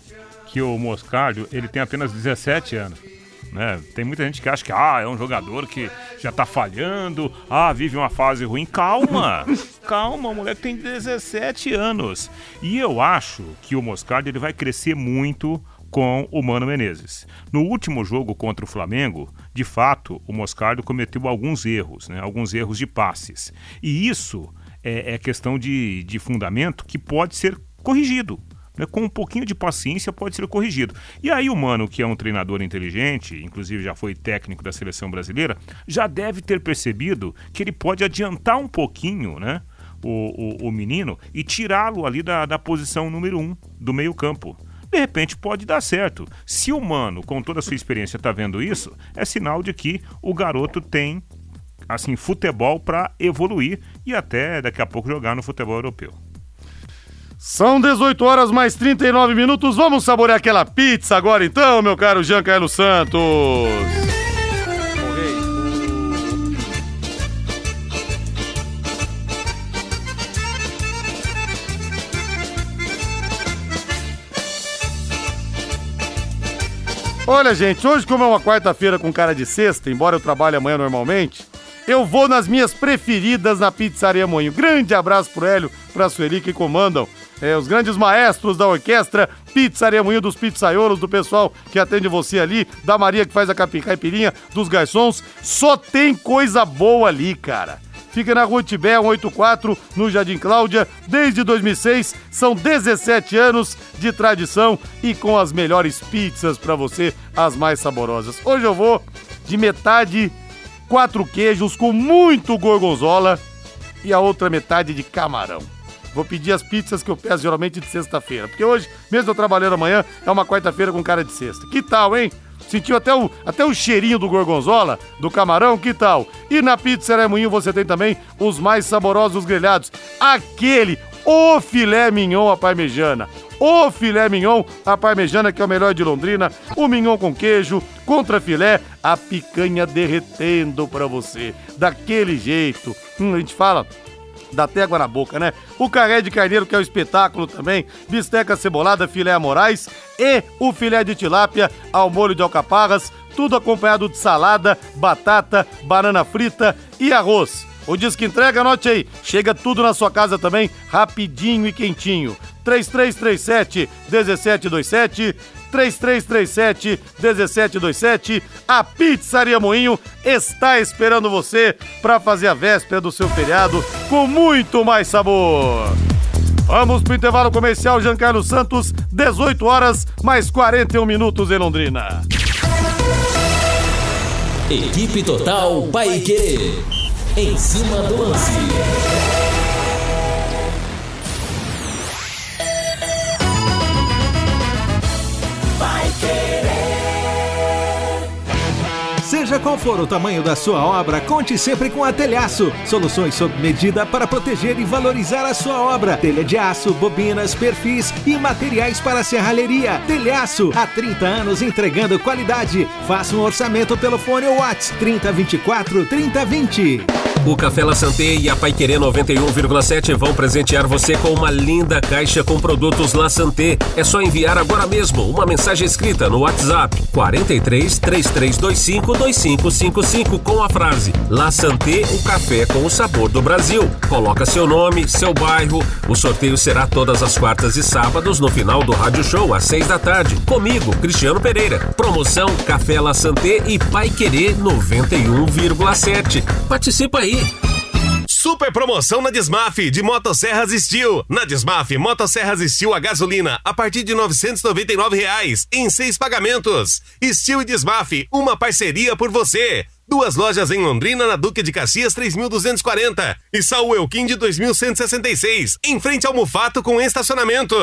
que o Moscardo, ele tem apenas 17 anos. Né? Tem muita gente que acha que ah, é um jogador que já tá falhando, ah, vive uma fase ruim. Calma, [laughs] calma, o moleque tem 17 anos. E eu acho que o Moscardo ele vai crescer muito com o Mano Menezes. No último jogo contra o Flamengo, de fato, o Moscardo cometeu alguns erros, né? alguns erros de passes. E isso é, é questão de, de fundamento que pode ser corrigido. Né? Com um pouquinho de paciência pode ser corrigido. E aí o Mano, que é um treinador inteligente, inclusive já foi técnico da seleção brasileira, já deve ter percebido que ele pode adiantar um pouquinho, né? O, o, o menino e tirá-lo ali da, da posição número um do meio campo de repente pode dar certo. Se o Mano, com toda a sua experiência, está vendo isso, é sinal de que o garoto tem assim futebol para evoluir e até daqui a pouco jogar no futebol europeu. São 18 horas mais 39 minutos. Vamos saborear aquela pizza agora então, meu caro Jean Carlos Santos. Olha, gente, hoje, como é uma quarta-feira com cara de sexta, embora eu trabalhe amanhã normalmente, eu vou nas minhas preferidas na Pizzaria Moinho. Grande abraço pro Hélio, pra Sueli que comandam. É, os grandes maestros da orquestra, Pizzaria Moinho dos pizzaiolos, do pessoal que atende você ali, da Maria que faz a caipirinha, dos garçons. Só tem coisa boa ali, cara. Fica na Rua Tibé 184, no Jardim Cláudia. Desde 2006, são 17 anos de tradição e com as melhores pizzas pra você, as mais saborosas. Hoje eu vou de metade quatro queijos com muito gorgonzola e a outra metade de camarão. Vou pedir as pizzas que eu peço geralmente de sexta-feira, porque hoje, mesmo eu trabalhando amanhã, é uma quarta-feira com cara de sexta. Que tal, hein? Sentiu até o, até o cheirinho do gorgonzola, do camarão, que tal? E na Pizza Moinho você tem também os mais saborosos grelhados. Aquele, o filé mignon à parmejana. O filé mignon à parmejana, que é o melhor de Londrina. O mignon com queijo, contra filé, a picanha derretendo pra você. Daquele jeito. Hum, a gente fala dá até água na boca, né? O carré de carneiro, que é o espetáculo também, bisteca cebolada, filé a morais e o filé de tilápia ao molho de alcaparras, tudo acompanhado de salada, batata, banana frita e arroz. O disco entrega, anote aí, chega tudo na sua casa também, rapidinho e quentinho. 3337 1727 3337 1727. A Pizzaria Moinho está esperando você para fazer a véspera do seu feriado com muito mais sabor. Vamos pro intervalo comercial, Giancarlo Santos, 18 horas mais 41 minutos em Londrina. Equipe Total Paique. Em cima do lance. Seja qual for o tamanho da sua obra, conte sempre com a Telhaço. Soluções sob medida para proteger e valorizar a sua obra. Telha de aço, bobinas, perfis e materiais para serralheria. Telhaço, há 30 anos entregando qualidade. Faça um orçamento pelo fone WhatsApp 3024 3020. O Café La Santé e a Paiquerê 91,7 vão presentear você com uma linda caixa com produtos La Santé. É só enviar agora mesmo uma mensagem escrita no WhatsApp 43 3325 2555 com a frase La Santé, o café com o sabor do Brasil. Coloca seu nome, seu bairro. O sorteio será todas as quartas e sábados no final do Rádio Show às seis da tarde. Comigo, Cristiano Pereira. Promoção Café La Santé e Paiquerê 91,7. Participa aí. Super promoção na Desmaf de Motosserras Steel. Na Desmaf, Motosserras Steel a gasolina a partir de 999 reais em seis pagamentos. Steel e Desmaf, uma parceria por você. Duas lojas em Londrina, na Duque de Caxias 3240 e Saul Elquim de 2166, em frente ao Mufato com estacionamento.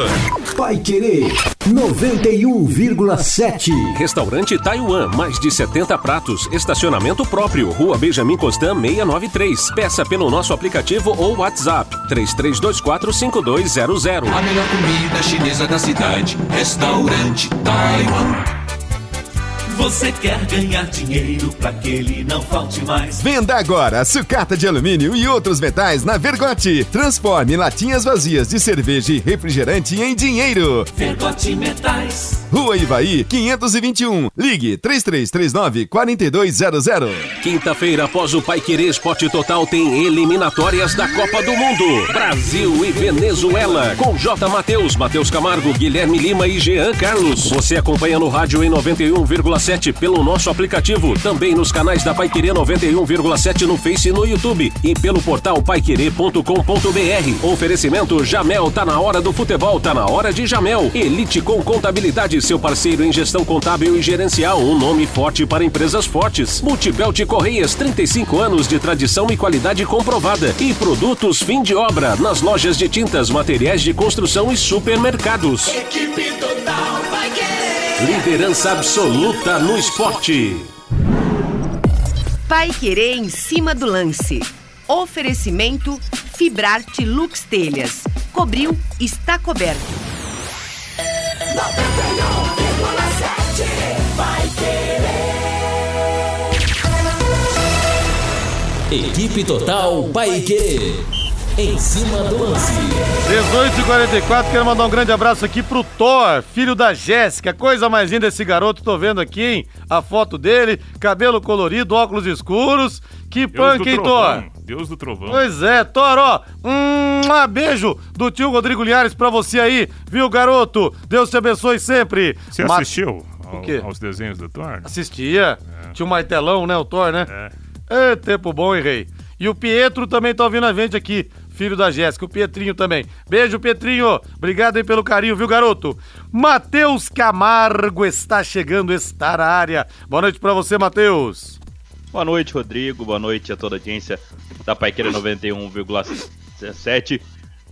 Pai Querer 91,7. Restaurante Taiwan, mais de 70 pratos, estacionamento próprio, Rua Benjamin Constant 693. Peça pelo nosso aplicativo ou WhatsApp 33245200. A melhor comida chinesa da cidade, restaurante Taiwan. Você quer ganhar dinheiro para que ele não falte mais? Venda agora sucata de alumínio e outros metais na Vergote. Transforme latinhas vazias de cerveja e refrigerante em dinheiro. Vergote Metais. Rua Ivaí, 521. Ligue 3339 4200. Quinta-feira, após o Pai Querer Esporte Total, tem eliminatórias da Copa do Mundo. Brasil e Venezuela. Com J. Matheus, Matheus Camargo, Guilherme Lima e Jean Carlos. Você acompanha no rádio em 91,7 pelo nosso aplicativo, também nos canais da Paiquerê 91,7 no Face e no YouTube e pelo portal paiquerê.com.br. Oferecimento Jamel, tá na hora do futebol, tá na hora de Jamel. Elite com Contabilidade, seu parceiro em gestão contábil e gerencial, um nome forte para empresas fortes. Multibelt Correias, 35 anos de tradição e qualidade comprovada. E produtos fim de obra nas lojas de tintas, materiais de construção e supermercados. Equipe total vai querer. Liderança absoluta no esporte. Pai Querer em cima do lance. Oferecimento Fibrarte Lux Telhas. Cobriu, está coberto. 91,7 vai querer. Equipe Total Paique. Em cima do lance. 18h44, quero mandar um grande abraço aqui pro Thor, filho da Jéssica. Coisa mais linda esse garoto, tô vendo aqui, hein? A foto dele, cabelo colorido, óculos escuros. Que punk, hein, Thor? Deus do trovão. Pois é, Thor, ó. Um beijo do tio Rodrigo Linhares pra você aí, viu, garoto? Deus te abençoe sempre. Você Ma- assistiu ao- O quê? aos desenhos do Thor? Assistia. Tinha um martelão, né, o Thor, né? É. tempo bom, hein, rei? E o Pietro também tá ouvindo a gente aqui, filho da Jéssica. O Pietrinho também. Beijo, Pietrinho. Obrigado aí pelo carinho, viu, garoto? Matheus Camargo está chegando, está na área. Boa noite pra você, Matheus. Boa noite, Rodrigo. Boa noite a toda a audiência da Paiqueira 91,7.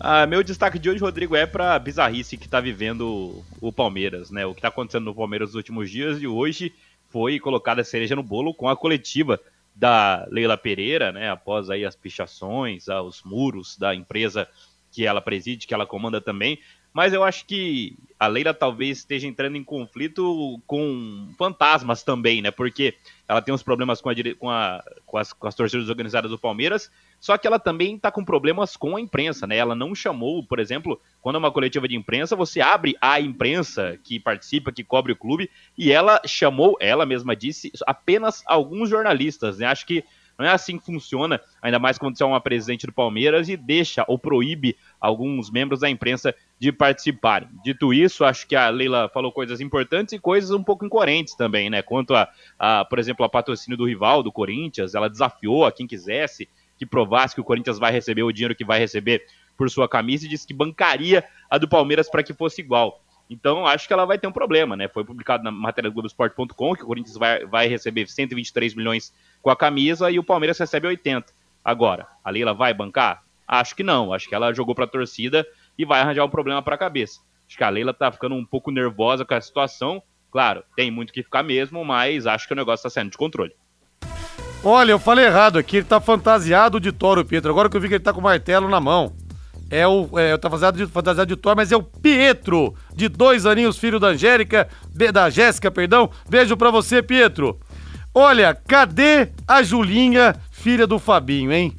Ah, meu destaque de hoje, Rodrigo, é pra bizarrice que tá vivendo o Palmeiras, né? O que tá acontecendo no Palmeiras nos últimos dias e hoje foi colocada a cereja no bolo com a coletiva da Leila Pereira, né? Após aí as pichações, ah, os muros da empresa que ela preside, que ela comanda também. Mas eu acho que a Leila talvez esteja entrando em conflito com fantasmas também, né? Porque ela tem uns problemas com, a com, a- com as, com as torcidas organizadas do Palmeiras, só que ela também está com problemas com a imprensa, né? Ela não chamou, por exemplo, quando é uma coletiva de imprensa, você abre a imprensa que participa, que cobre o clube, e ela chamou, ela mesma disse, apenas alguns jornalistas, né? Acho que não é assim que funciona, ainda mais quando você é uma presidente do Palmeiras e deixa ou proíbe alguns membros da imprensa de participarem. Dito isso, acho que a Leila falou coisas importantes e coisas um pouco incoerentes também, né? Quanto a, a, por exemplo, a patrocínio do rival, do Corinthians, ela desafiou a quem quisesse que provasse que o Corinthians vai receber o dinheiro que vai receber por sua camisa e disse que bancaria a do Palmeiras para que fosse igual. Então, acho que ela vai ter um problema, né? Foi publicado na matéria do Globoesporte.com que o Corinthians vai, vai receber 123 milhões com a camisa e o Palmeiras recebe 80. Agora, a Leila vai bancar? Acho que não. Acho que ela jogou para a torcida e vai arranjar um problema para a cabeça. Acho que a Leila tá ficando um pouco nervosa com a situação. Claro, tem muito que ficar mesmo, mas acho que o negócio está saindo de controle. Olha, eu falei errado aqui, ele tá fantasiado de Toro, Pietro. Agora que eu vi que ele tá com o martelo na mão. É o. É, tá fantasiado de, fantasiado de Thor, mas é o Pietro, de dois aninhos, filho da Angélica, da Jéssica, perdão. Beijo pra você, Pietro. Olha, cadê a Julinha, filha do Fabinho, hein?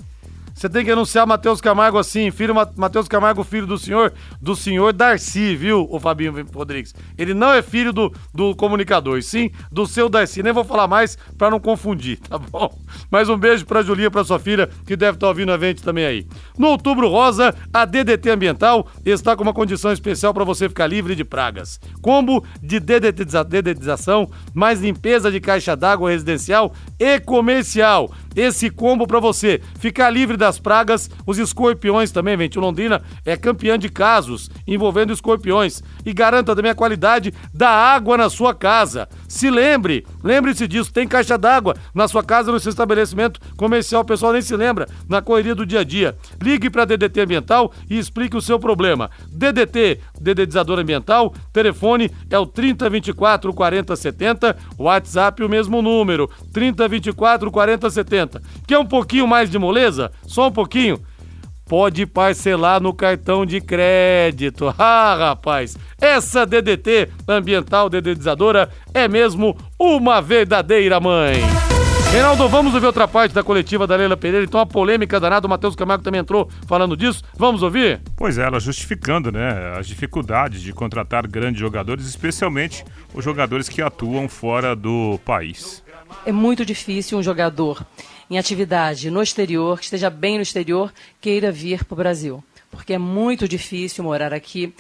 Você tem que anunciar Matheus Camargo assim, filho Ma- Matheus Camargo, filho do senhor, do senhor Darcy, viu, o Fabinho Rodrigues? Ele não é filho do, do comunicador, sim do seu Darcy. Nem vou falar mais pra não confundir, [laughs] tá bom? Mais um beijo pra Julinha, pra sua filha, que deve estar ouvindo a gente também aí. No Outubro Rosa, a DDT Ambiental está com uma condição especial para você ficar livre de pragas. Combo de dedetiza- dedetização, mais limpeza de caixa d'água residencial e comercial. Esse combo para você ficar livre das pragas, os escorpiões também, gente. O Londrina é campeã de casos envolvendo escorpiões. E garanta também a qualidade da água na sua casa. Se lembre, lembre-se disso, tem caixa d'água na sua casa, no seu estabelecimento comercial. O pessoal nem se lembra na correria do dia a dia. Ligue para DDT Ambiental e explique o seu problema. DDT, Dedetizador Ambiental, telefone é o 3024 4070, WhatsApp o mesmo número, 3024 4070. Quer um pouquinho mais de moleza? Só um pouquinho? Pode parcelar no cartão de crédito. [laughs] Ah, rapaz, essa DDT Ambiental Dedetizadora é mesmo uma verdadeira mãe. Reinaldo, vamos ouvir outra parte da coletiva da Leila Pereira. Então, a polêmica danada, o Matheus Camargo também entrou falando disso. Vamos ouvir? Pois é, ela justificando né, as dificuldades de contratar grandes jogadores, especialmente os jogadores que atuam fora do país. É muito difícil um jogador em atividade no exterior, que esteja bem no exterior, queira vir para o Brasil. Porque é muito difícil morar aqui.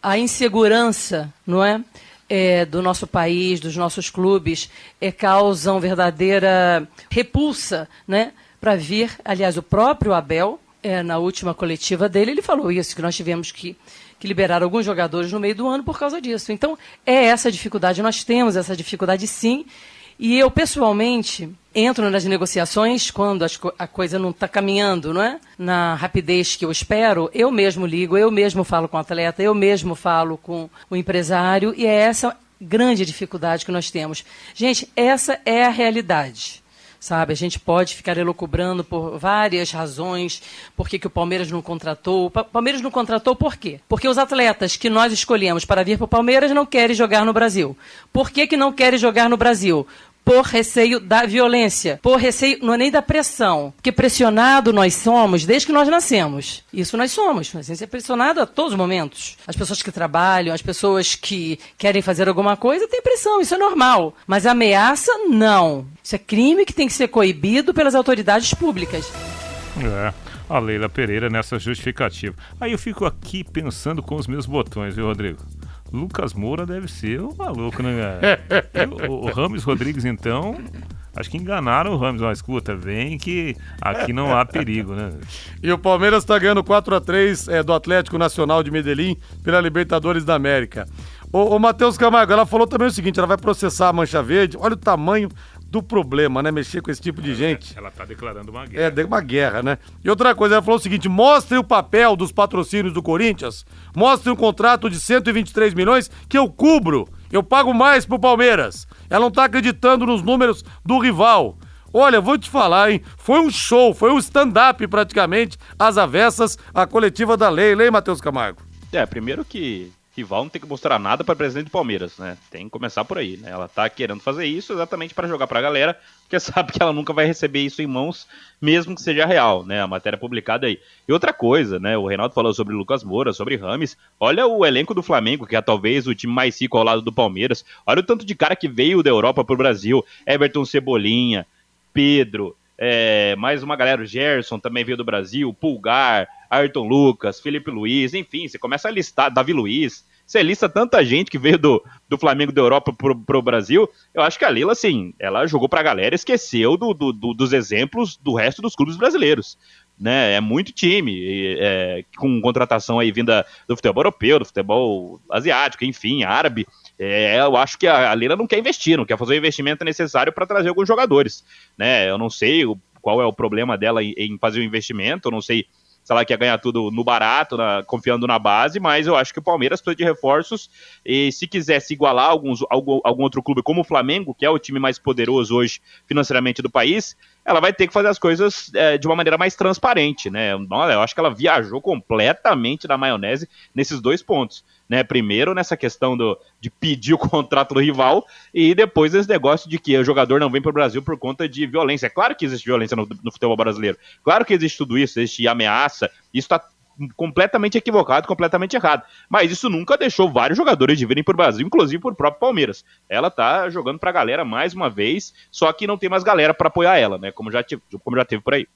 A insegurança, não é? É, do nosso país, dos nossos clubes, é, causam verdadeira repulsa né, para vir. Aliás, o próprio Abel, é, na última coletiva dele, ele falou isso, que nós tivemos que, que liberar alguns jogadores no meio do ano por causa disso. Então, é essa dificuldade, nós temos essa dificuldade sim, e eu, pessoalmente, entro nas negociações quando a coisa não está caminhando, não é? Na rapidez que eu espero, eu mesmo ligo, eu mesmo falo com o atleta, eu mesmo falo com o empresário, e é essa grande dificuldade que nós temos. Gente, essa é a realidade. Sabe, a gente pode ficar elucubrando por várias razões, por que, que o Palmeiras não contratou. O Pa- Palmeiras não contratou por quê? Porque os atletas que nós escolhemos para vir para o Palmeiras não querem jogar no Brasil. Por que, que não querem jogar no Brasil? Por receio da violência, por receio, não é nem da pressão, porque pressionado nós somos desde que nós nascemos. Isso nós somos, nós temos que ser pressionado a todos os momentos. As pessoas que trabalham, as pessoas que querem fazer alguma coisa têm pressão, isso é normal. Mas ameaça, não. Isso é crime que tem que ser coibido pelas autoridades públicas. É, a Leila Pereira nessa justificativa. Aí eu fico aqui pensando com os meus botões, viu, Rodrigo? Lucas Moura deve ser um maluco, né, cara? [laughs] E o, o Rames Rodrigues, então, acho que enganaram o Rames. Ó, escuta, vem que aqui não há perigo, né? E o Palmeiras está ganhando 4 a 3 é, do Atlético Nacional de Medellín pela Libertadores da América. O, o Matheus Camargo, ela falou também o seguinte: ela vai processar a Mancha Verde. Olha o tamanho do problema, né? Mexer com esse tipo de gente. Ela tá declarando uma guerra. É, deu uma guerra, né? E outra coisa, ela falou o seguinte: mostre o papel dos patrocínios do Corinthians, mostre um contrato de 123 milhões que eu cubro, eu pago mais pro Palmeiras. Ela não tá acreditando nos números do rival. Olha, vou te falar, hein? Foi um show, foi um stand-up praticamente, às avessas, a coletiva da lei, lei, Matheus Camargo. É, primeiro que rival não tem que mostrar nada para presidente do Palmeiras, né? Tem que começar por aí, né? Ela tá querendo fazer isso exatamente para jogar pra galera, porque [laughs] sabe que ela nunca vai receber isso em mãos, mesmo que seja real, né? A matéria publicada aí. E outra coisa, né? O Reinaldo falou sobre Lucas Moura, sobre Rames. Olha o elenco do Flamengo, que é talvez o time mais rico ao lado do Palmeiras. Olha o tanto de cara que veio da Europa pro Brasil. Everton Cebolinha, Pedro, é, mais uma galera, o Gerson também veio do Brasil, Pulgar, Ayrton Lucas, Felipe Luiz, enfim, você começa a listar, Davi Luiz, você lista tanta gente que veio do, do Flamengo da Europa pro, pro Brasil, eu acho que a Lila, assim, ela jogou pra galera, esqueceu do, do- do- dos exemplos do resto dos clubes brasileiros. Né, é muito time, é, com contratação aí vinda do futebol europeu, do futebol asiático, enfim, árabe. É, eu acho que a, a Lila não quer investir, não quer fazer o investimento necessário para trazer alguns jogadores. Né? Eu não sei o- qual é o problema dela em, em fazer o investimento, eu não sei se ela quer ganhar tudo no barato, na- confiando na base, mas eu acho que o Palmeiras precisa de reforços e se quiser se igualar alguns, algum, algum outro clube como o Flamengo, que é o time mais poderoso hoje financeiramente do país, ela vai ter que fazer as coisas é, de uma maneira mais transparente, né? Olha, eu acho que ela viajou completamente na maionese nesses dois pontos. Né, primeiro nessa questão do, de pedir o [laughs] contrato do rival e depois esse negócio de que o jogador não vem para o Brasil por conta de violência. É claro que existe violência no, no futebol brasileiro, claro que existe tudo isso, existe ameaça, isso está completamente equivocado, completamente errado. Mas isso nunca deixou vários jogadores de virem para o Brasil, inclusive por próprio Palmeiras. Ela tá jogando para a galera mais uma vez, só que não tem mais galera para apoiar ela, né? Como já, como já teve por aí.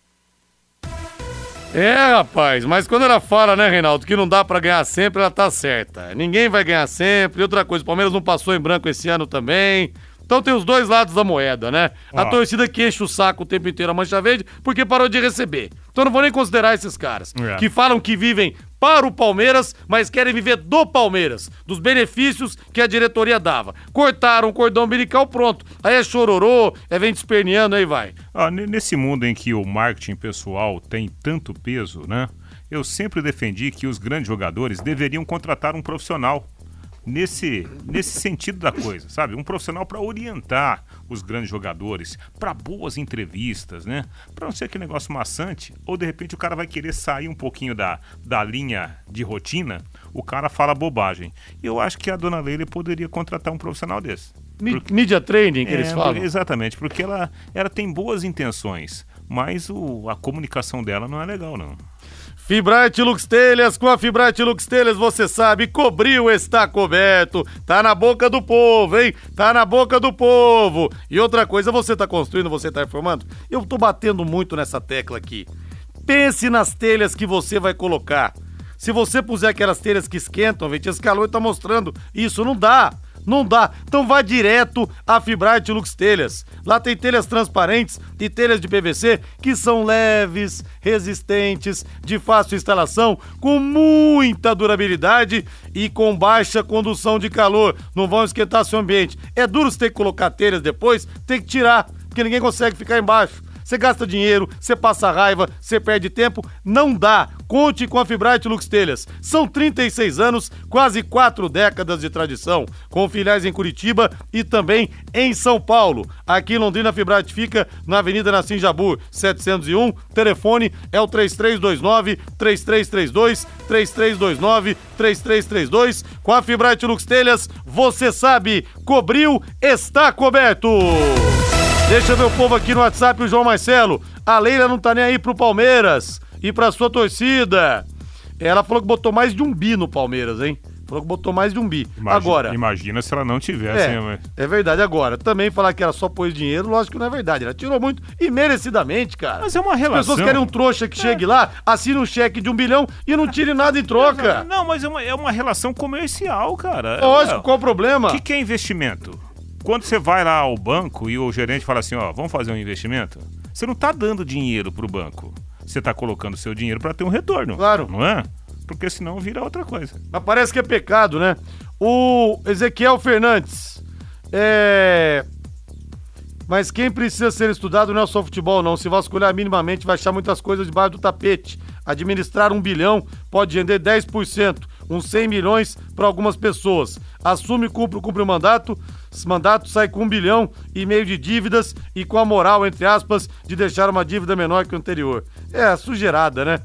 É, rapaz, mas quando ela fala, né, Reinaldo, que não dá para ganhar sempre, ela tá certa. Ninguém vai ganhar sempre. E outra coisa, o Palmeiras não passou em branco esse ano também. Então tem os dois lados da moeda, né? A torcida que enche o saco o tempo inteiro a mancha verde porque parou de receber. Então não vou nem considerar esses caras É. que falam que vivem para o Palmeiras, mas querem viver do Palmeiras, dos benefícios que a diretoria dava. Cortaram o cordão umbilical, pronto. Aí é chororô, é vem desperneando, aí vai. Ah, ne- nesse mundo em que o marketing pessoal tem tanto peso, né? Eu sempre defendi que os grandes jogadores deveriam contratar um profissional nesse, nesse sentido da coisa, sabe? Um profissional para orientar os grandes jogadores, para boas entrevistas, né? Para não ser aquele negócio maçante, ou de repente o cara vai querer sair um pouquinho da, da linha de rotina, o cara fala bobagem. Eu acho que a dona Leila poderia contratar um profissional desse. Media training que eles É, falam. Exatamente, porque ela, ela tem boas intenções, mas o, a comunicação dela não é legal, não. Fibrate Lux Telhas, com a Fibrate Lux Telhas, você sabe, cobriu está coberto. Tá na boca do povo, hein? Tá na boca do povo. E outra coisa, você tá construindo, você tá reformando? Eu tô batendo muito nessa tecla aqui. Pense nas telhas que você vai colocar. Se você puser aquelas telhas que esquentam, gente, esse calor tá mostrando. Isso não dá. Não dá. Então vá direto a Fibrate Lux Telhas. Lá tem telhas transparentes e telhas de PVC que são leves, resistentes, de fácil instalação, com muita durabilidade e com baixa condução de calor. Não vão esquentar seu ambiente. É duro você ter que colocar telhas depois, tem que tirar, porque ninguém consegue ficar embaixo. Você gasta dinheiro, você passa raiva, você perde tempo. Não dá. Conte com a Fibrate Lux Telhas. São 36 anos, quase quatro décadas de tradição, com filiais em Curitiba e também em São Paulo. Aqui em Londrina, a Fibrate fica na Avenida Nassim Jabur, 701. Telefone é o 3329 3332 3329 3332. Com a Fibrate Lux Telhas, você sabe, cobriu, está coberto. Deixa eu ver o povo aqui no WhatsApp, o João Marcelo. A Leila não tá nem aí pro Palmeiras e pra sua torcida. Ela falou que botou mais de um bi no Palmeiras, hein? Falou que botou mais de um bi. Imagina, Agora. Imagina se ela não tivesse, né, mas... É, é verdade. Agora, também falar que ela só pôs dinheiro, lógico que não é verdade. Ela tirou muito e merecidamente, cara. Mas é uma As relação. pessoas querem um trouxa que chegue lá, assine um cheque de um bilhão e não tire nada em troca. Não, mas é uma, é uma relação comercial, cara. Lógico, É, qual o problema? O que, que é investimento? Quando você vai lá ao banco e o gerente fala assim, ó, vamos fazer um investimento, você não tá dando dinheiro pro banco. Você tá colocando seu dinheiro para ter um retorno. Claro. Não é? Porque senão vira outra coisa. Mas parece que é pecado, né? O Ezequiel Fernandes. É. Mas quem precisa ser estudado não é só futebol, não. Se vasculhar minimamente, vai achar muitas coisas debaixo do tapete. Administrar um bilhão pode render 10%, uns 100 milhões para algumas pessoas. Assume, cumpre, cumpre o mandato, esse mandato sai com um bilhão e meio de dívidas e com a moral, entre aspas, de deixar uma dívida menor que o anterior. É, sujeirada, né?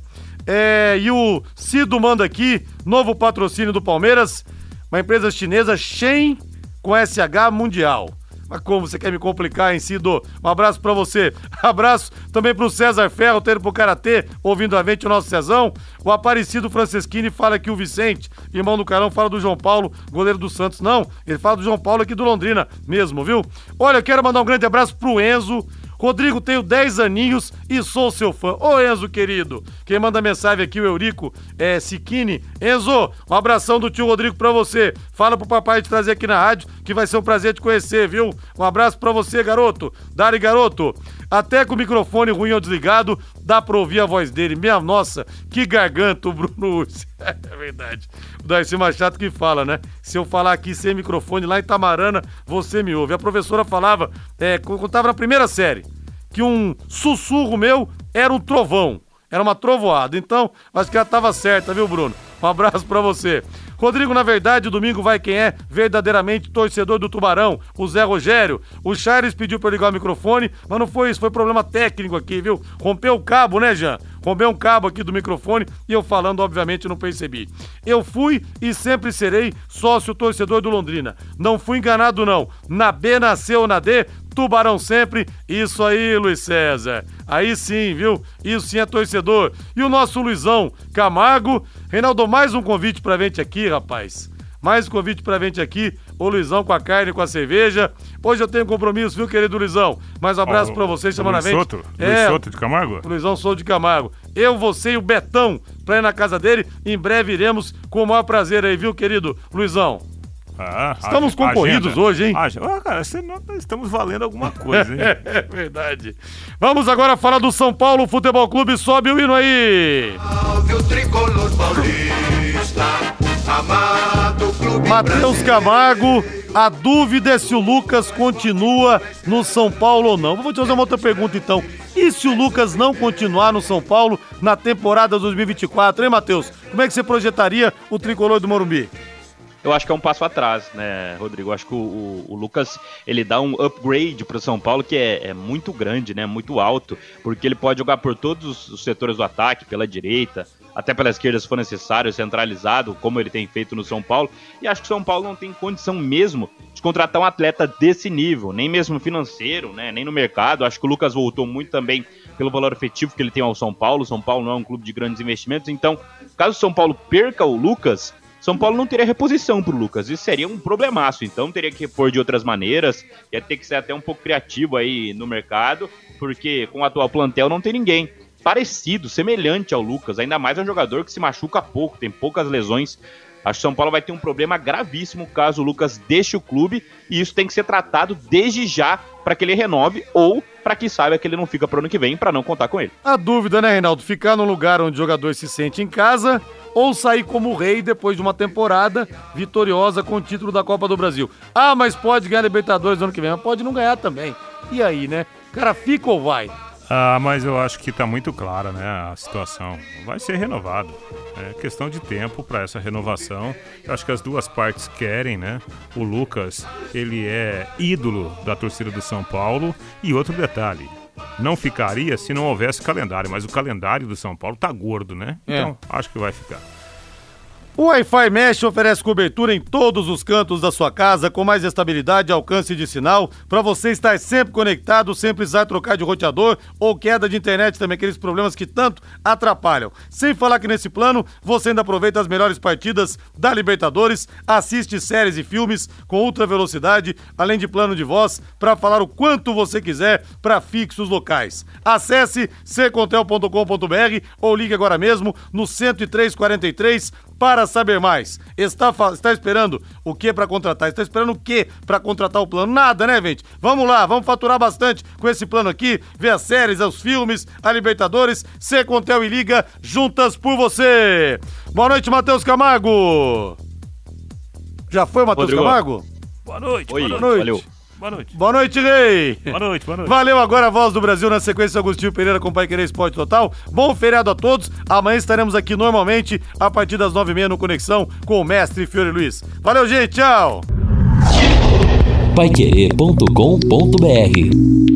É, e o Cido manda aqui, novo patrocínio do Palmeiras, uma empresa chinesa, Shen, com SH Mundial. Mas como você quer me complicar, hein, Cido? Um abraço pra você. [laughs] Abraço também pro César Ferro, tendo pro Karatê, ouvindo a gente o nosso Cezão. O Aparecido Franceschini fala que o Vicente, irmão do Carão, fala do João Paulo, goleiro do Santos. Não, ele fala do João Paulo aqui do Londrina mesmo, viu? Olha, eu quero mandar um grande abraço pro Enzo. Rodrigo, tenho 10 aninhos e sou seu fã. Ô Enzo, querido, quem manda mensagem aqui, o Eurico é, Siquini. Enzo, um abração do tio Rodrigo pra você. Fala pro papai te trazer aqui na rádio, que vai ser um prazer te conhecer, viu? Um abraço pra você, garoto. Dari, garoto. Até com o microfone ruim ou desligado, dá pra ouvir a voz dele. Minha nossa, que garganta o Bruno Ursi. [laughs] É verdade. O Darcy Machado que fala, né? Se eu falar aqui sem microfone lá em Tamarana, você me ouve. A professora falava, é, quando eu tava na primeira série, que um sussurro meu era um trovão. Era uma trovoada. Então, acho que ela tava certa, viu, Bruno? Um abraço pra você. Rodrigo, na verdade, domingo vai quem é verdadeiramente torcedor do Tubarão, o Zé Rogério. O Charles pediu eu ligar o microfone, mas não foi isso, foi problema técnico aqui, viu? Rompeu o cabo, né, Jean? Rompeu um cabo aqui do microfone e eu falando, obviamente, não percebi. Eu fui e sempre serei sócio torcedor do Londrina. Não fui enganado, não. Na B nasceu na D, Tubarão sempre. Isso aí, Luiz César. Aí sim, viu? Isso sim é torcedor. E o nosso Luizão Camargo. Reinaldo, mais um convite pra gente aqui, rapaz. Mais um convite pra gente aqui. O Luizão com a carne com a cerveja. Hoje eu tenho compromisso, viu, querido Luizão? Mais um abraço Ó, pra vocês o semana Luiz vem. Soto? Luiz Soto de Camargo? Luizão Souto de Camargo. Eu, você e o Betão pra ir na casa dele. Em breve iremos com o maior prazer aí, viu, querido Luizão? Ah, Estamos ag- concorridos agenda. hoje, hein? Ah, cara, você não- estamos valendo alguma coisa, hein? [laughs] É verdade. Vamos agora falar do São Paulo Futebol Clube. Sobe o hino aí. o tricolor paulista, amado clube Matheus Camargo, a dúvida é se o Lucas continua no São Paulo ou não. Vou te fazer uma outra pergunta então. E se o Lucas não continuar no São Paulo na temporada 2024, hein, Matheus? Como é que você projetaria o tricolor do Morumbi? Eu acho que é um passo atrás, né, Rodrigo? Eu acho que o, o- o Lucas ele dá um upgrade para o São Paulo que é, é muito grande, né? Muito alto, porque ele pode jogar por todos os- setores do ataque, pela direita, até pela esquerda se for necessário, centralizado, como ele tem feito no São Paulo. E acho que o São Paulo não tem condição mesmo de contratar um atleta desse nível, nem mesmo financeiro, né? Nem no mercado. Acho que o Lucas voltou muito também pelo valor efetivo que ele tem ao São Paulo. O São Paulo não é um clube de grandes investimentos, então, caso o São Paulo perca o Lucas, são Paulo não teria reposição pro Lucas. Isso seria um problemaço. Então teria que repor de outras maneiras. Ia ter que ser até um pouco criativo aí no mercado. Porque com o atual plantel não tem ninguém parecido, semelhante ao Lucas. Ainda mais é um jogador que se machuca pouco, tem poucas lesões. Acho que São Paulo vai ter um problema gravíssimo caso o Lucas deixe o clube. E isso tem que ser tratado desde já para que ele renove ou para que saiba que ele não fica pro ano que vem para não contar com ele. A dúvida, né, Reinaldo? Ficar num lugar onde o jogador se sente em casa ou sair como rei depois de uma temporada vitoriosa com o título da Copa do Brasil. Ah, mas pode ganhar Libertadores no ano que vem, mas pode não ganhar também. E aí, né? Cara, fica ou vai? Ah, mas eu acho que tá muito clara, né, a situação. Vai ser renovado. É questão de tempo para essa renovação. Eu acho que as duas partes querem, né? O Lucas, ele é ídolo da torcida do São Paulo. E outro detalhe, não ficaria se não houvesse calendário, mas o calendário do São Paulo tá gordo, né? É. Então, acho que vai ficar. O Wi-Fi Mesh oferece cobertura em todos os cantos da sua casa com mais estabilidade e alcance de sinal para você estar sempre conectado, sem precisar trocar de roteador ou queda de internet também, aqueles problemas que tanto atrapalham. Sem falar que nesse plano você ainda aproveita as melhores partidas da Libertadores, assiste séries e filmes com ultra velocidade, além de plano de voz para falar o quanto você quiser para fixos locais. Acesse secontel.com.br ou ligue agora mesmo no 10343 para saber mais. Está, está esperando o que para contratar? Está esperando o que para contratar o plano? Nada, né, gente? Vamos lá, vamos faturar bastante com esse plano aqui, ver as séries, os filmes, a Libertadores, Secontel e Liga juntas por você. Boa noite, Matheus Camargo. Já foi, Matheus. Camargo? Boa noite, Oi, boa noite. valeu. Boa noite. Boa noite, Rei. Boa noite, boa noite. Valeu agora a voz do Brasil na sequência Agostinho Pereira com Pai Querer Esporte Total. Bom feriado a todos. Amanhã estaremos aqui normalmente a partir das nove e meia no Conexão com o mestre Fiore Luiz. Valeu, gente. Tchau. Paiquerê.com.br